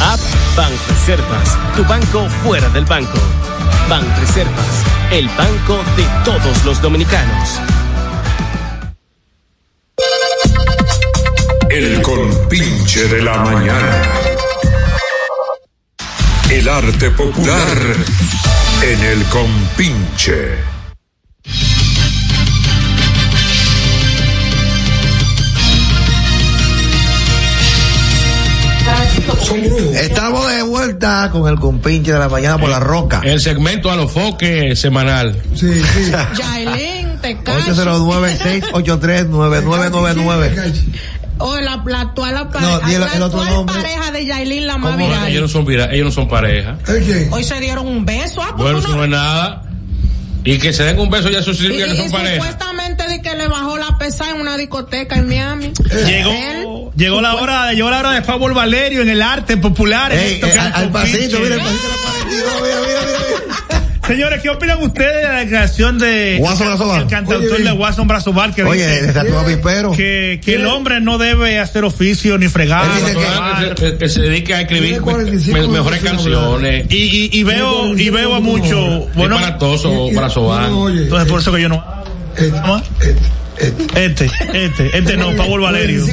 App Banreservas, tu banco fuera del banco. Banreservas, el banco de todos los dominicanos. El compinche de la mañana. El arte popular en el compinche. Con el compinche de la mañana por la roca. El segmento a los foques semanal. Sí, sí. [laughs] Yailin, te callas. 809-683-9999. O la, la actual, la, No, di el- la el otro actual nombre. pareja de Yailin, la más No, ellos viral. no son vira- ellos no son pareja. Hoy se dieron un beso. Ah, pues Bueno, eso no es nada. Y que se den un beso ya eso y, significa que y son pareja. supuestamente de que le bajó la pesada en una discoteca en Miami. Llegó, llegó la hora, llegó la hora de Pablo Valerio en el arte popular. Ey, esto eh, que es al- al pasito, mira, el pasito Señores, ¿qué opinan ustedes de la declaración de Guasón Brazoval? el cantautor Oye, de Guasón Brazoval que Oye, dice de que, que el hombre no debe hacer oficio ni fregar. Que, que- que se dedique a escribir me- mejores canciones. Y, y, y veo y veo a mucho bueno Brazoval. entonces por eso que yo no este este este no Pablo Valerio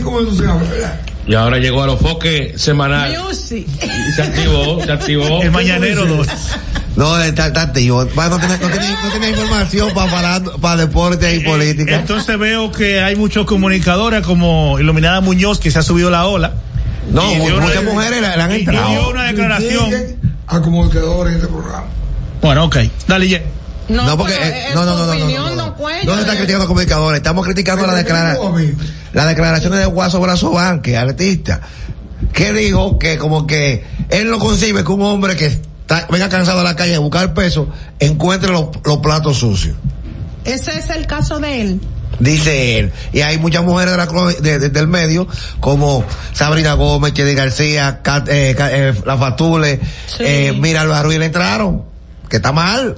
Y ahora llegó a los foques semanal. Music. Y se activó, se activó. El mañanero 2. No, está, No tiene, no tiene, no tiene información para, para, para deporte y política. Entonces veo que hay muchos comunicadores como Iluminada Muñoz que se ha subido la ola. No, Y muchas una- mujeres le, han y entrado. dio una declaración. A comunicadores en este programa. Bueno, ok. Dale, Ye. No, porque, eh, no, no, no, no, no, no, no. No se está criticando a los comunicadores, estamos criticando la declaración, las declaraciones de Guaso Brazo Banque, artista, que dijo que como que él no concibe que un hombre que está, venga cansado a la calle a buscar peso, encuentre los, los platos sucios. Ese es el caso de él. Dice él. Y hay muchas mujeres de la de- de- del medio, como Sabrina Gómez, Chedi García, Cat- eh, Ca- eh, La Fatule, eh, Mira Ruiz le entraron. Que está mal.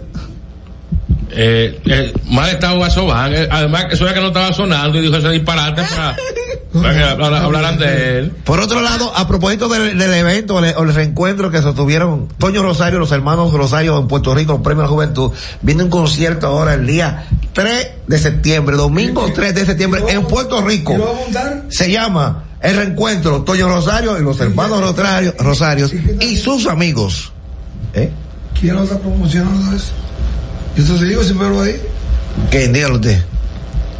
Eh, eh, mal estado Guasobán. Eh, además, eso era que no estaba sonando y dijo ese disparate para, para que habla- hablaran [laughs] de él. Por otro lado, a propósito del, del evento o el, reencuentro que sostuvieron Toño Rosario, los hermanos Rosario en Puerto Rico, el Premio a la Juventud, viene un concierto ahora el día 3 de septiembre, domingo 3 de septiembre en Puerto Rico. Se llama el reencuentro Toño Rosario y los hermanos Rosario, Rosarios y sus amigos. ¿Eh? ¿Quién lo está promocionando eso? Yo te digo si me lo ahí. ¿Quién? Dígalo usted.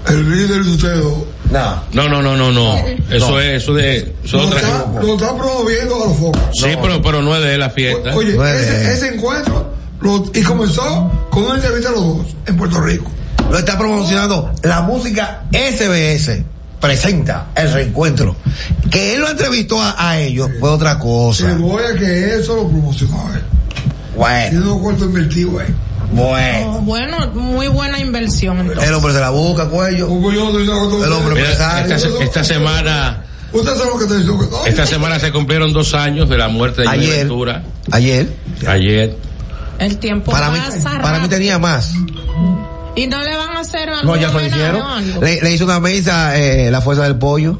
El líder de ustedes dos. No. No, no, no, no, no. Eso No. es, eso de, eso Lo otra. está, lo está promoviendo a los focos. Sí, pero, pero no es de la fiesta. Oye, No es de- ese, ese encuentro lo- y comenzó con una entrevista a los dos en Puerto Rico. Lo está promocionando la música SBS. Presenta el reencuentro. Que él lo entrevistó a, a ellos fue otra Se cosa. voy a que eso lo promocionó él. Bueno, Tiene unos cuartos invertidos ahí. Bueno. Oh, bueno, muy buena inversión entonces. El hombre se la busca, cuello. El hombre Mira, esta, esta semana, Usted sabe lo que te digo. ¿no? esta semana se cumplieron dos años de la muerte de Ayer. Ventura. Ayer. Ayer. El tiempo Para mí, pasa para mí tenía más. Y no le van a hacer No, algún ya algo? Le, le hizo una mesa, eh, la fuerza del pollo.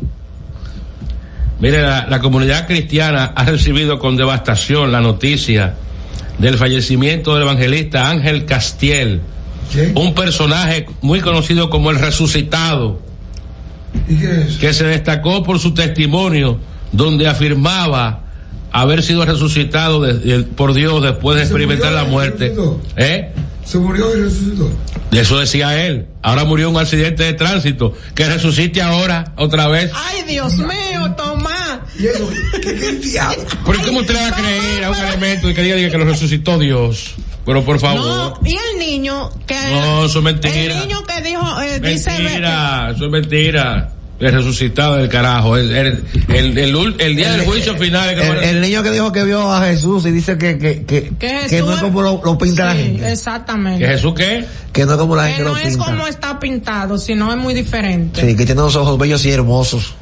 Mire, la, la comunidad cristiana ha recibido con devastación la noticia del fallecimiento del evangelista Ángel Castiel, un personaje muy conocido como el resucitado, ¿Y qué es? que se destacó por su testimonio donde afirmaba haber sido resucitado de- de- por Dios después de ¿Se experimentar murió la muerte. resucitó? ¿Eh? Se murió y resucitó. De eso decía él. Ahora murió en un accidente de tránsito. Que resucite ahora, otra vez. Ay, Dios mío, Tomás. Y eso, ¿qué? ¿Por qué cómo usted le va a creer a un elemento y que diga que lo resucitó Dios? Pero por favor. No, y el niño que No, eso es mentira. el niño que dijo eh, dice Mentira, eso es mentira. el resucitado del carajo. El, el, el, el ul- el día del juicio final. es que El, niño que dijo que vio a Jesús y dice que, que, que, Que Jesús que no es como lo, lo pinta la Sí, gente. exactamente. ¿Que Jesús qué? Que no es como la Que gente no lo es como está pintado, sino es muy diferente. Sí, que tiene unos ojos bellos y hermosos.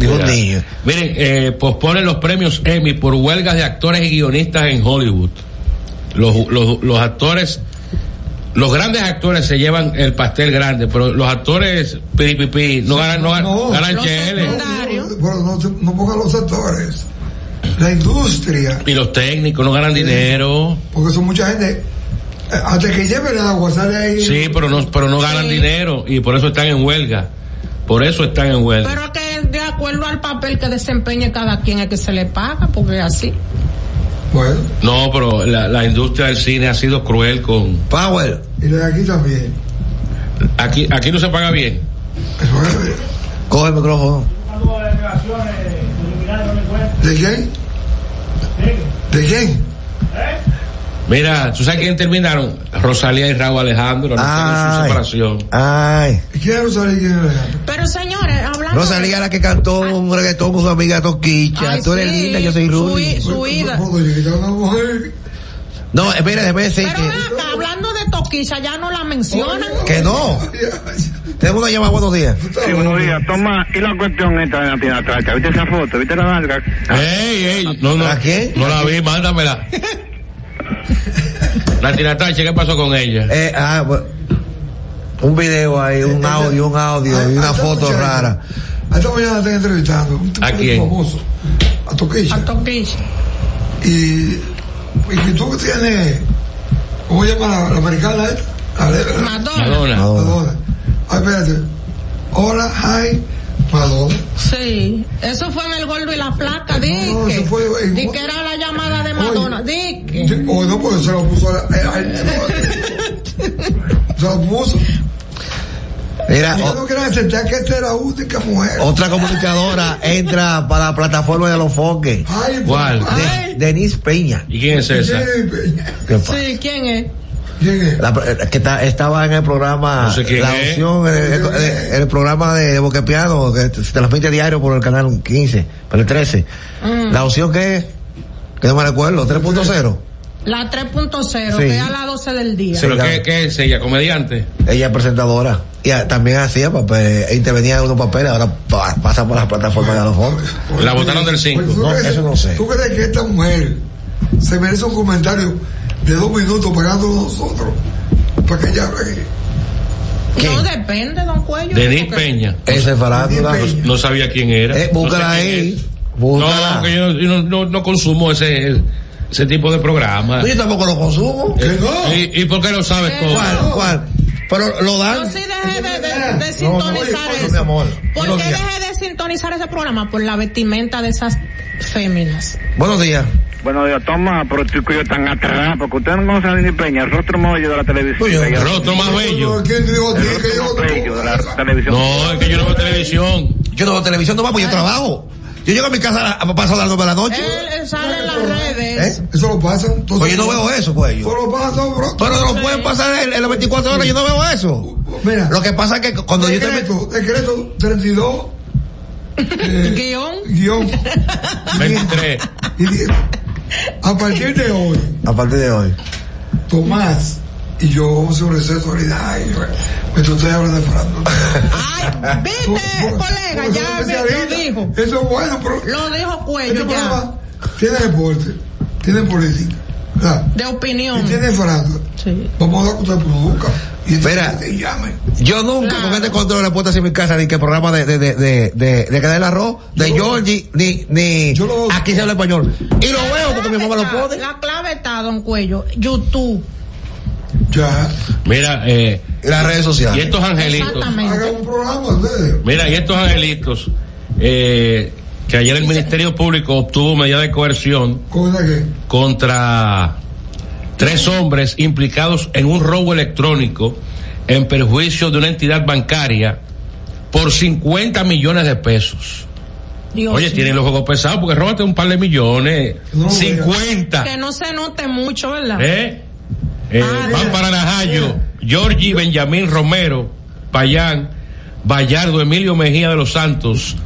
Dijo un niño. Miren, eh, posponen los premios Emmy por huelgas de actores y guionistas en Hollywood. Los, los, los actores, los grandes actores se llevan el pastel grande, pero los actores pipipi no ganan, no ganan, ganan Los no, no pongan los actores. La industria, Y los técnicos no ganan dinero. porque son mucha gente. eh, Hasta que lleven el agua, sale ahí. Sí, pero no, pero no ganan dinero y por eso están en huelga. Por eso están en huelga. Pero que de acuerdo al papel que desempeñe cada quien es que se le paga, porque es así. Bueno, No, pero la, la industria del cine ha sido cruel con. Power. y la de aquí también. Aquí, aquí no se paga bien. Coge el micrófono. ¿De quién? ¿De quién? Mira, ¿tú sabes quién terminaron? Rosalía y Raúl Alejandro su Ay. separación. Ay. ¿Quién es Rosalía y quién es Alejandro? Pero señores, hablando Rosalía la que cantó un reggaetón con su amiga Toquicha. Ay, Tú eres sí, linda, yo soy su, Rudy. su ida. una mujer. No, espera, déjame decir Pero que, acá, hablando de Toquilla, ya no la mencionan. que no. Tenemos una llamada, buenos días. Sí, buenos días. Toma, y la cuestión esta de la Tina Tracha. ¿Viste esa foto? ¿Viste la larga? ¡Ey, ey! No, no, ¿A quién? no la vi, mándamela. [laughs] La tiratache, ¿qué pasó con ella? Eh, ah, bueno, un video ahí, un audio, un audio y una foto rara. Esta mañana están entrevistando un tipo ¿A muy quién? famoso, a Toquilla. A Toquilla. Y, y que tú tienes, ¿cómo se llama la, la americana esta? La la- Madonna. Madonna. Madonna. Ay, espérate. Hola, hi, Madonna. Sí, eso fue en el gordo y la flaca, di no, eso fue en- di que era la llamada de Madonna, di que. O no, porque se lo puso a la, eh, [laughs] Se lo puso. Mira, Yo no quiero aceptar que esta es la única mujer. otra comunicadora entra para la plataforma de los foques. Ay, ¿Cuál? ay, De, Denise Peña. ¿Y quién es esa? ¿Qué pasa? Sí, ¿quién es? ¿Quién es? La- eh, que ta- estaba en el programa No sé quién La. Opción, en el, el- en el programa de, de Boquepiano, que se transmite diario por el canal 15, por el 13. Mm. La opción que es, que no me recuerdo, 3.0. La 3.0, Sí. que es a las 12 del día. ¿Pero qué, qué es ella? ¿Comediante? Ella es presentadora. Y ah, también hacía papel, e intervenía en unos papeles, ahora pa- pasa por las plataformas de los foques. La votaron del 5. Pues, ¿tú No, crees- eso no sé. ¿Tú crees que esta mujer se merece un comentario de dos minutos pagándonos nosotros? Para que ella hable aquí. No depende, don Cuello. Denis porque- Peña. Esa es farándula. No sabía quién era. Eh, No búscala sé quién ahí. Búscala. No, porque yo, no, no consumo ese, ese tipo de programa. No, yo tampoco lo consumo. No. ¿Y, ¿Y por qué lo sabes todo? ¿Cuál? ¿Cuál? Pero lo dan. Yo sí dejé de, de- de No, no, sintonizar no, eso. amor. ¿Por qué días. dejé de sintonizar ese programa? Por la vestimenta de esas féminas. Buenos días. Buenos días. Toma, pero estoy yo tan atrás. Porque usted no conoce a Nini Peña, el rostro más bello de la televisión. Oye, El rostro más bello. ¿Quién dijo a ti el que yo bello de la televisión. No, es que yo no veo televisión. Yo no veo televisión, no va, pues yo trabajo. Yo llego a mi casa a pasar las nueve de la noche. Él, sale en las redes. ¿Eh? Eso lo pasan. Entonces, Pues yo no veo eso, pues yo. Eso lo pasan, bro. Pero no lo pueden pasar en, en las 24 horas, yo no veo eso. Mira, Lo que pasa es que cuando yo te meto. decreto, decreto 32, eh, Guión. guion, 23. y. A partir de hoy, A partir de hoy. Tomás y yo vamos a hacer un receso ahorita. Ay, mientras ustedes hablan de farándula. Ay, viste, [laughs] colega, Porque ya lo dijo. Eso es bueno, pero Lo dijo este Cuello ya. programa tiene deporte, tiene política, ¿verdad? De opinión. y tiene farándula. Sí. Vamos a dar que usted produzca y Espera. y llamen. Yo nunca con este control de puertas en mi casa ni que programa de, de, de, de, de, de Cadena Arroz, de Georgie, ni, ni Yo lo- aquí se habla español. Y lo veo porque mi mamá lo pone. La clave está, don Cuello. YouTube. Ya, Mira, eh, Las redes y sociales. estos angelitos. Exactamente. hagan un programa ustedes. Mira, y estos angelitos, eh, que ayer el Ministerio Público obtuvo medida de coerción ¿Cómo es que? contra tres hombres implicados en un robo electrónico en perjuicio de una entidad bancaria por 50 millones de pesos. Dios Oye, tienen los juegos pesados porque róbate un par de millones. No, 50. Que no se note mucho, ¿verdad? ¿Eh? Eh, Ah, van para Najayo, Georgie Benjamín Romero, Payán, Bayardo Emilio Mejía de los Santos,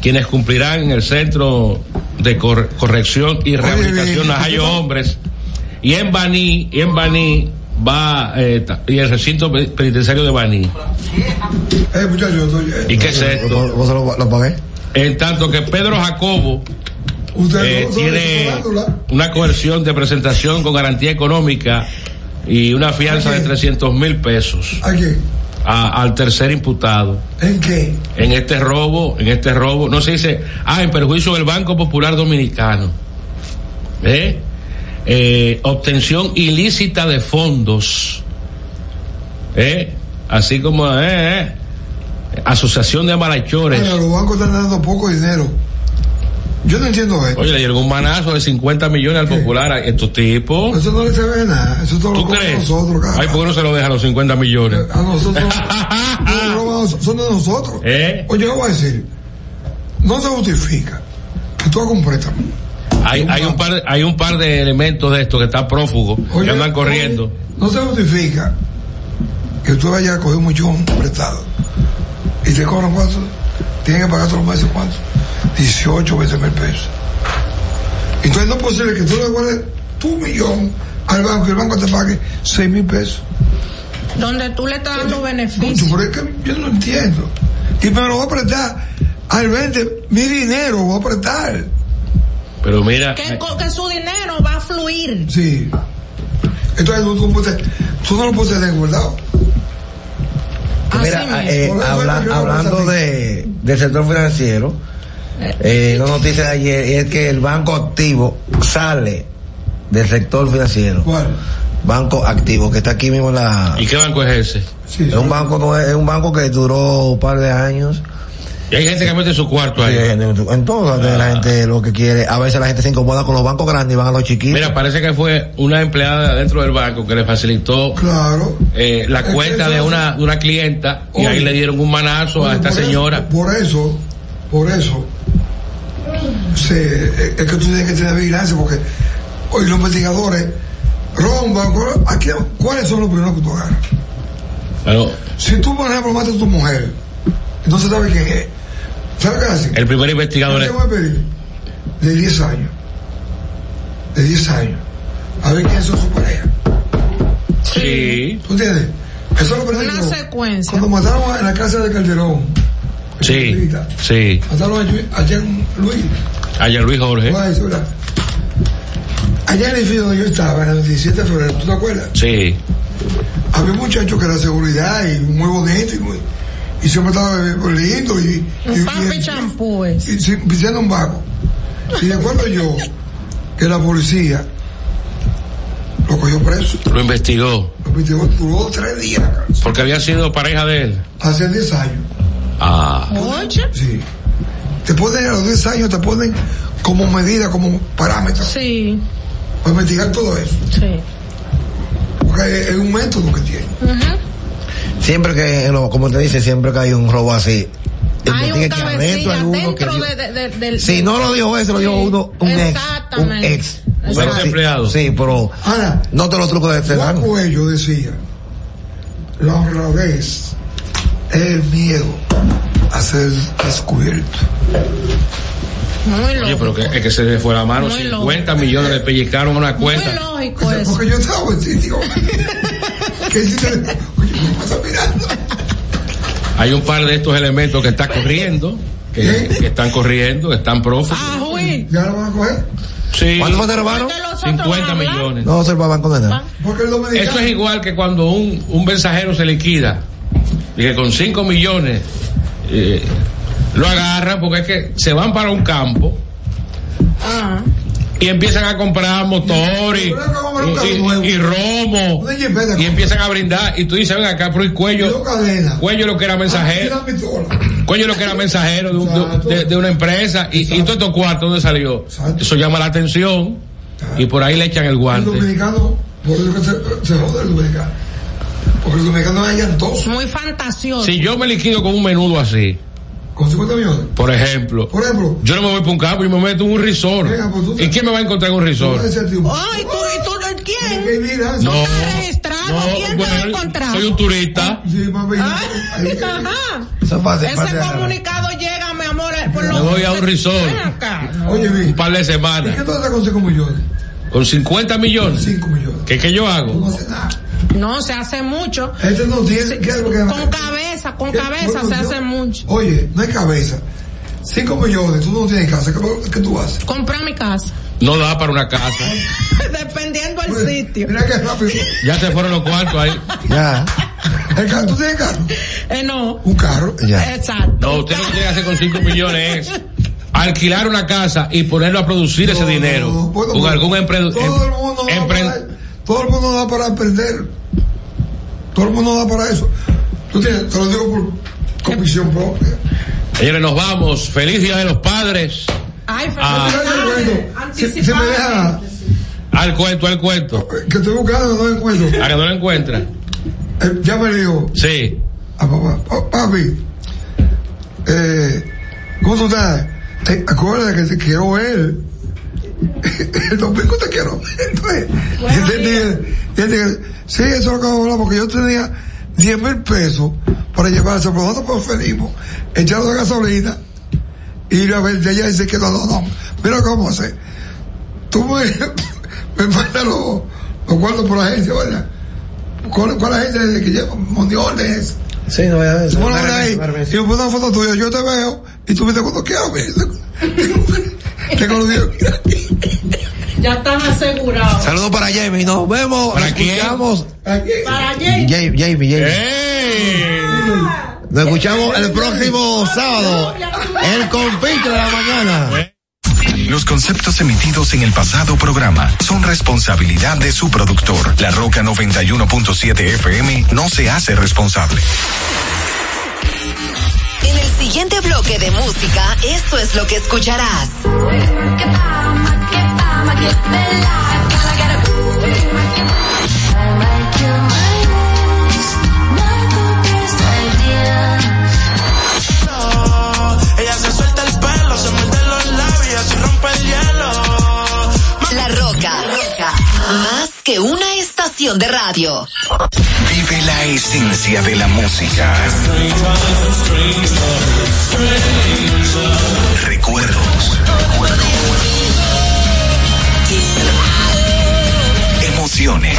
quienes cumplirán en el Centro de Cor- Corrección y Rehabilitación Najayo Hombres. Y en Baní, y en Baní va, eh, y el recinto pe- penitenciario de Baní. Eh, muchachos, ¿Y qué es esto? ¿Vos lo, lo pagué? En tanto que Pedro Jacobo Usted eh, no- tiene una coerción de presentación con garantía económica y una fianza de 300 mil pesos ¿A quién? a- al tercer imputado ¿En qué? en este robo, en este robo, no se dice, ah, en perjuicio del Banco Popular Dominicano. ¿Eh? Eh, obtención ilícita de fondos. ¿Eh? Así como, eh, eh, asociación de malhechores. Ahora, los bancos están dando poco dinero. Yo no entiendo esto. Oye, le llegó un manazo de 50 millones al popular a estos tipos. Eso no le se ve nada. Eso todo lo ¿Tú cobran crees? nosotros, cara. Ay, ¿por qué no se lo deja a los 50 millones? A nosotros. [laughs] no, no, no, son de nosotros. ¿Eh? Oye, yo voy a decir. No se justifica que tú hagas un préstamo. Hay, hay, un par, hay un par de elementos de esto que están prófugos, Oye, que andan corriendo. No se justifica que tú vayas a coger un millón prestado y te cobran cuánto. Tienes que pagar todos los meses cuánto. 18, 20 mil pesos. Entonces no es posible que tú le guardes tu millón al banco y el banco te pague 6 mil pesos. Donde tú le estás dando Mucho, beneficio. pero es que yo no entiendo. Y me lo voy a prestar al 20, mi dinero lo voy a prestar. Pero mira, Que, su dinero va a fluir. Sí. Entonces tú, tú, puedes- tú no lo puedes tener guardado. Mira, eh, habla- hablando de, del sector financiero, eh, una noticia de ayer es que el banco activo sale del sector financiero. ¿Cuál? Banco activo, que está aquí mismo en la... ¿y qué banco es ese? Es un banco, no es, es un banco que duró un par de años. Y hay gente que mete su cuarto Sí, ahí. hay gente- en todas la gente lo que quiere. A veces la gente se incomoda con los bancos grandes y van a los chiquitos. Mira, parece que fue una empleada dentro del banco que le facilitó Claro. eh, la Es que cuenta de una, de una clienta y ahí le dieron un manazo a esta por eso- señora. por eso, por eso, se, es que tú tienes que tener vigilancia porque hoy los investigadores rompan. ¿Cuáles son los primeros que tú agarras? Pero Si tú, por ejemplo, matas a tu mujer, entonces sabes quién es. ¿Sabes qué hacen? el primer investigador es... Yo te voy a pedir de 10 años. De 10 años. A ver quién son su pareja. Sí, ¿Tú entiendes? Eso lo aprendí Una secuencia. Cuando mataron en la casa de Calderón, sí, sí. mataron a Jean Luis. Allá Luis Jorge. Allá en el edificio donde yo estaba, en el 17 de febrero, ¿tú te acuerdas? Sí. Había un muchacho que era seguridad y muy bonito y, muy, y siempre estaba lindo y, y, Un papi y- champúes. y, pisando un vago. Y recuerdo yo que la policía lo cogió preso. Lo investigó. Lo metió, duró tres días. Porque había sido pareja de él. Hace 10 años. Ah. Oye. Sí. Te ponen a los 10 años, te ponen como medida, como parámetro. Sí, Para investigar todo eso. sí. Porque es, un método que tiene. Siempre que, lo- como te dice, siempre que hay un robo así. Hay un investigue que adentro cabecilla hay uno que dentro de, de- de- del... Si no lo dijo ese, lo dijo Sí, uno, un ex. Un Exactamente. ex. Un Pero empleado. Sí, pero Ahora, no te los trucos de este Juan. Cuello decía, la honradez es el miedo a ser descubierto. Muy Oye, pero que, es que se le fue la mano. Muy 50 millones le pellizcaron una Muy cuenta. lógico eso. Porque yo estaba en sitio. [laughs] ¿Qué hiciste? Oye, ¿qué pasa mirando? Hay un par de estos elementos que están corriendo, que, que están corriendo, que están prófugos. Ah, uy. ¿Ya lo van a coger? Sí. ¿Cuánto los otros 50 van a hablar. millones. No se lo van a condenar. Porque el dominicano. Eso es igual que cuando un, un mensajero se liquida y que con 5 millones eh, lo agarran porque es que se van para un campo Ah. y empiezan a comprar motor y, y, y- y romo y empiezan a brindar y tú dices ven acá pero el cuello cuello lo que era mensajero la pistola. cuello lo que era mensajero de, un- de- una empresa y, y todo estos cuartos donde salió Exacto. eso llama la atención y por ahí le echan el El guante dominicano, por eso que se, se jode el dominicano. Porque el dominicano es llantoso. Muy fantasioso. si yo me liquido con un menudo así Con 50 millones. por ejemplo Por ejemplo, Yo no me voy para un campo y me meto en un resort. Venga, pues tú ¿Y quién me va a encontrar en un tú resort? a Ay, tú, y tú, quién? No, ¿No está registrado? no, ¿Quién te bueno, lo encontrado? soy un turista. Ah, [laughs] Ajá. Eso fácil, Ese fácil. comunicado llega, mi amor, eh, por Me lo voy a un resort. Acá. Oye, Un par de ¿y semanas. qué tú haces con 5 millones? Con 50 millones. 5 millones. ¿Qué, qué yo No hago? hace nada. No, se hace mucho. Este no tiene. ¿Qué es lo que Con cabeza, con ¿Qué? cabeza Bueno, se yo- hace mucho. Oye, no hay cabeza. 5 millones, tú no tienes casa. ¿Qué, qué tú haces? Comprar mi casa. No da para una casa. [laughs] Dependiendo del sitio. Mira qué rápido. Ya se fueron los cuartos ahí. Ya, El carro, ¿Tú tienes carro? Eh, no. Un carro. ya. Exacto. No, usted lo que tiene que hacer con 5 millones es alquilar una casa y ponerlo a producir ese dinero. no, no, puedo- con algún emprendedor. Todo el mundo no da para, todo el mundo no da para emprender. Todo el mundo no da para eso. Tú tienes, te lo digo por convicción propia. Señores, nos vamos. Feliz Día de los Padres. Ay, Ah. Si, si me deja Al cuento, al cuento. que estoy buscando, no encuentro. [laughs] A que no lo encuentra. Eh, ya me dijo Sí. a papá, "Pa- papi, eh, ¿cómo tú estás? Te acuerdas que te quiero ver. [laughs] El domingo te quiero ver. Entonces, y y dice, sí, eso es lo que vamos a hablar, porque yo tenía 10 mil pesos para llevarse, pero nosotros preferimos echarlo de gasolina y ir a ver, y ella dice que no, no, no, mira cómo hacer. Tú me, [laughs] me mandas los, los cuartos por la agencia, ¿verdad? ¿Cuál, cuál agencia es que lleva mundiales? Sí, no voy a ver. Tú me lo mandas ahí y me pones una foto tuya, yo te veo y tú me dices cuando quieras ver. Tengo los días. Ya están asegurados. Saludos para Jamie, nos vemos, ¿Para escuchamos. Para. Jamie, Jamie, Jamie. Nos escuchamos el próximo sábado, el compite de la mañana. Los conceptos emitidos en el pasado programa son responsabilidad de su productor. La Roca 91.7 FM no se hace responsable. Siguiente bloque de música, esto es lo que escucharás. Ella se suelta el pelo, se muerde los labios y rompe el hielo. La Roca. Más que una estación de radio. Vive la esencia de la música. Recuerdos. Emociones.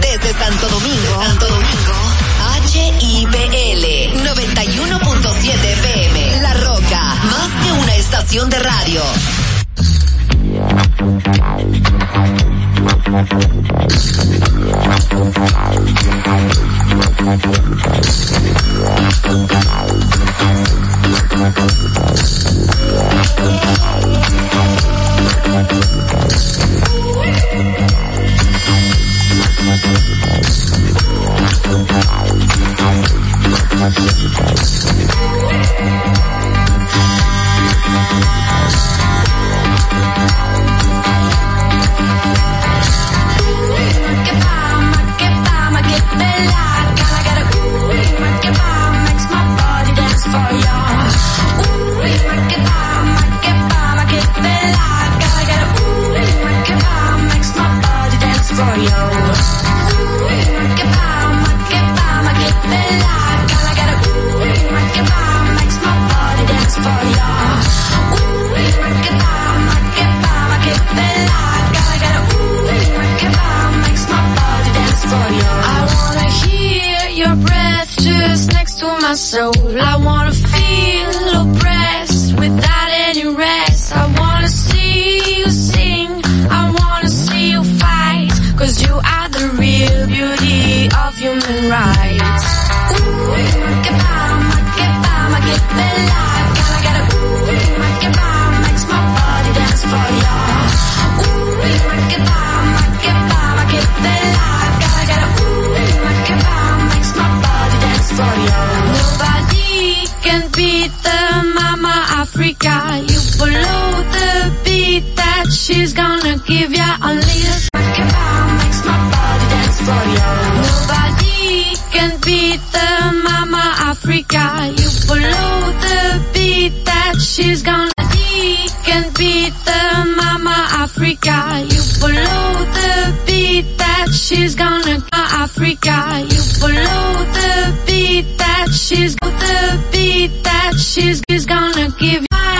Desde Santo Domingo, Santo Domingo, HIPL 91.7 FM. La Roca, más que una estación de radio.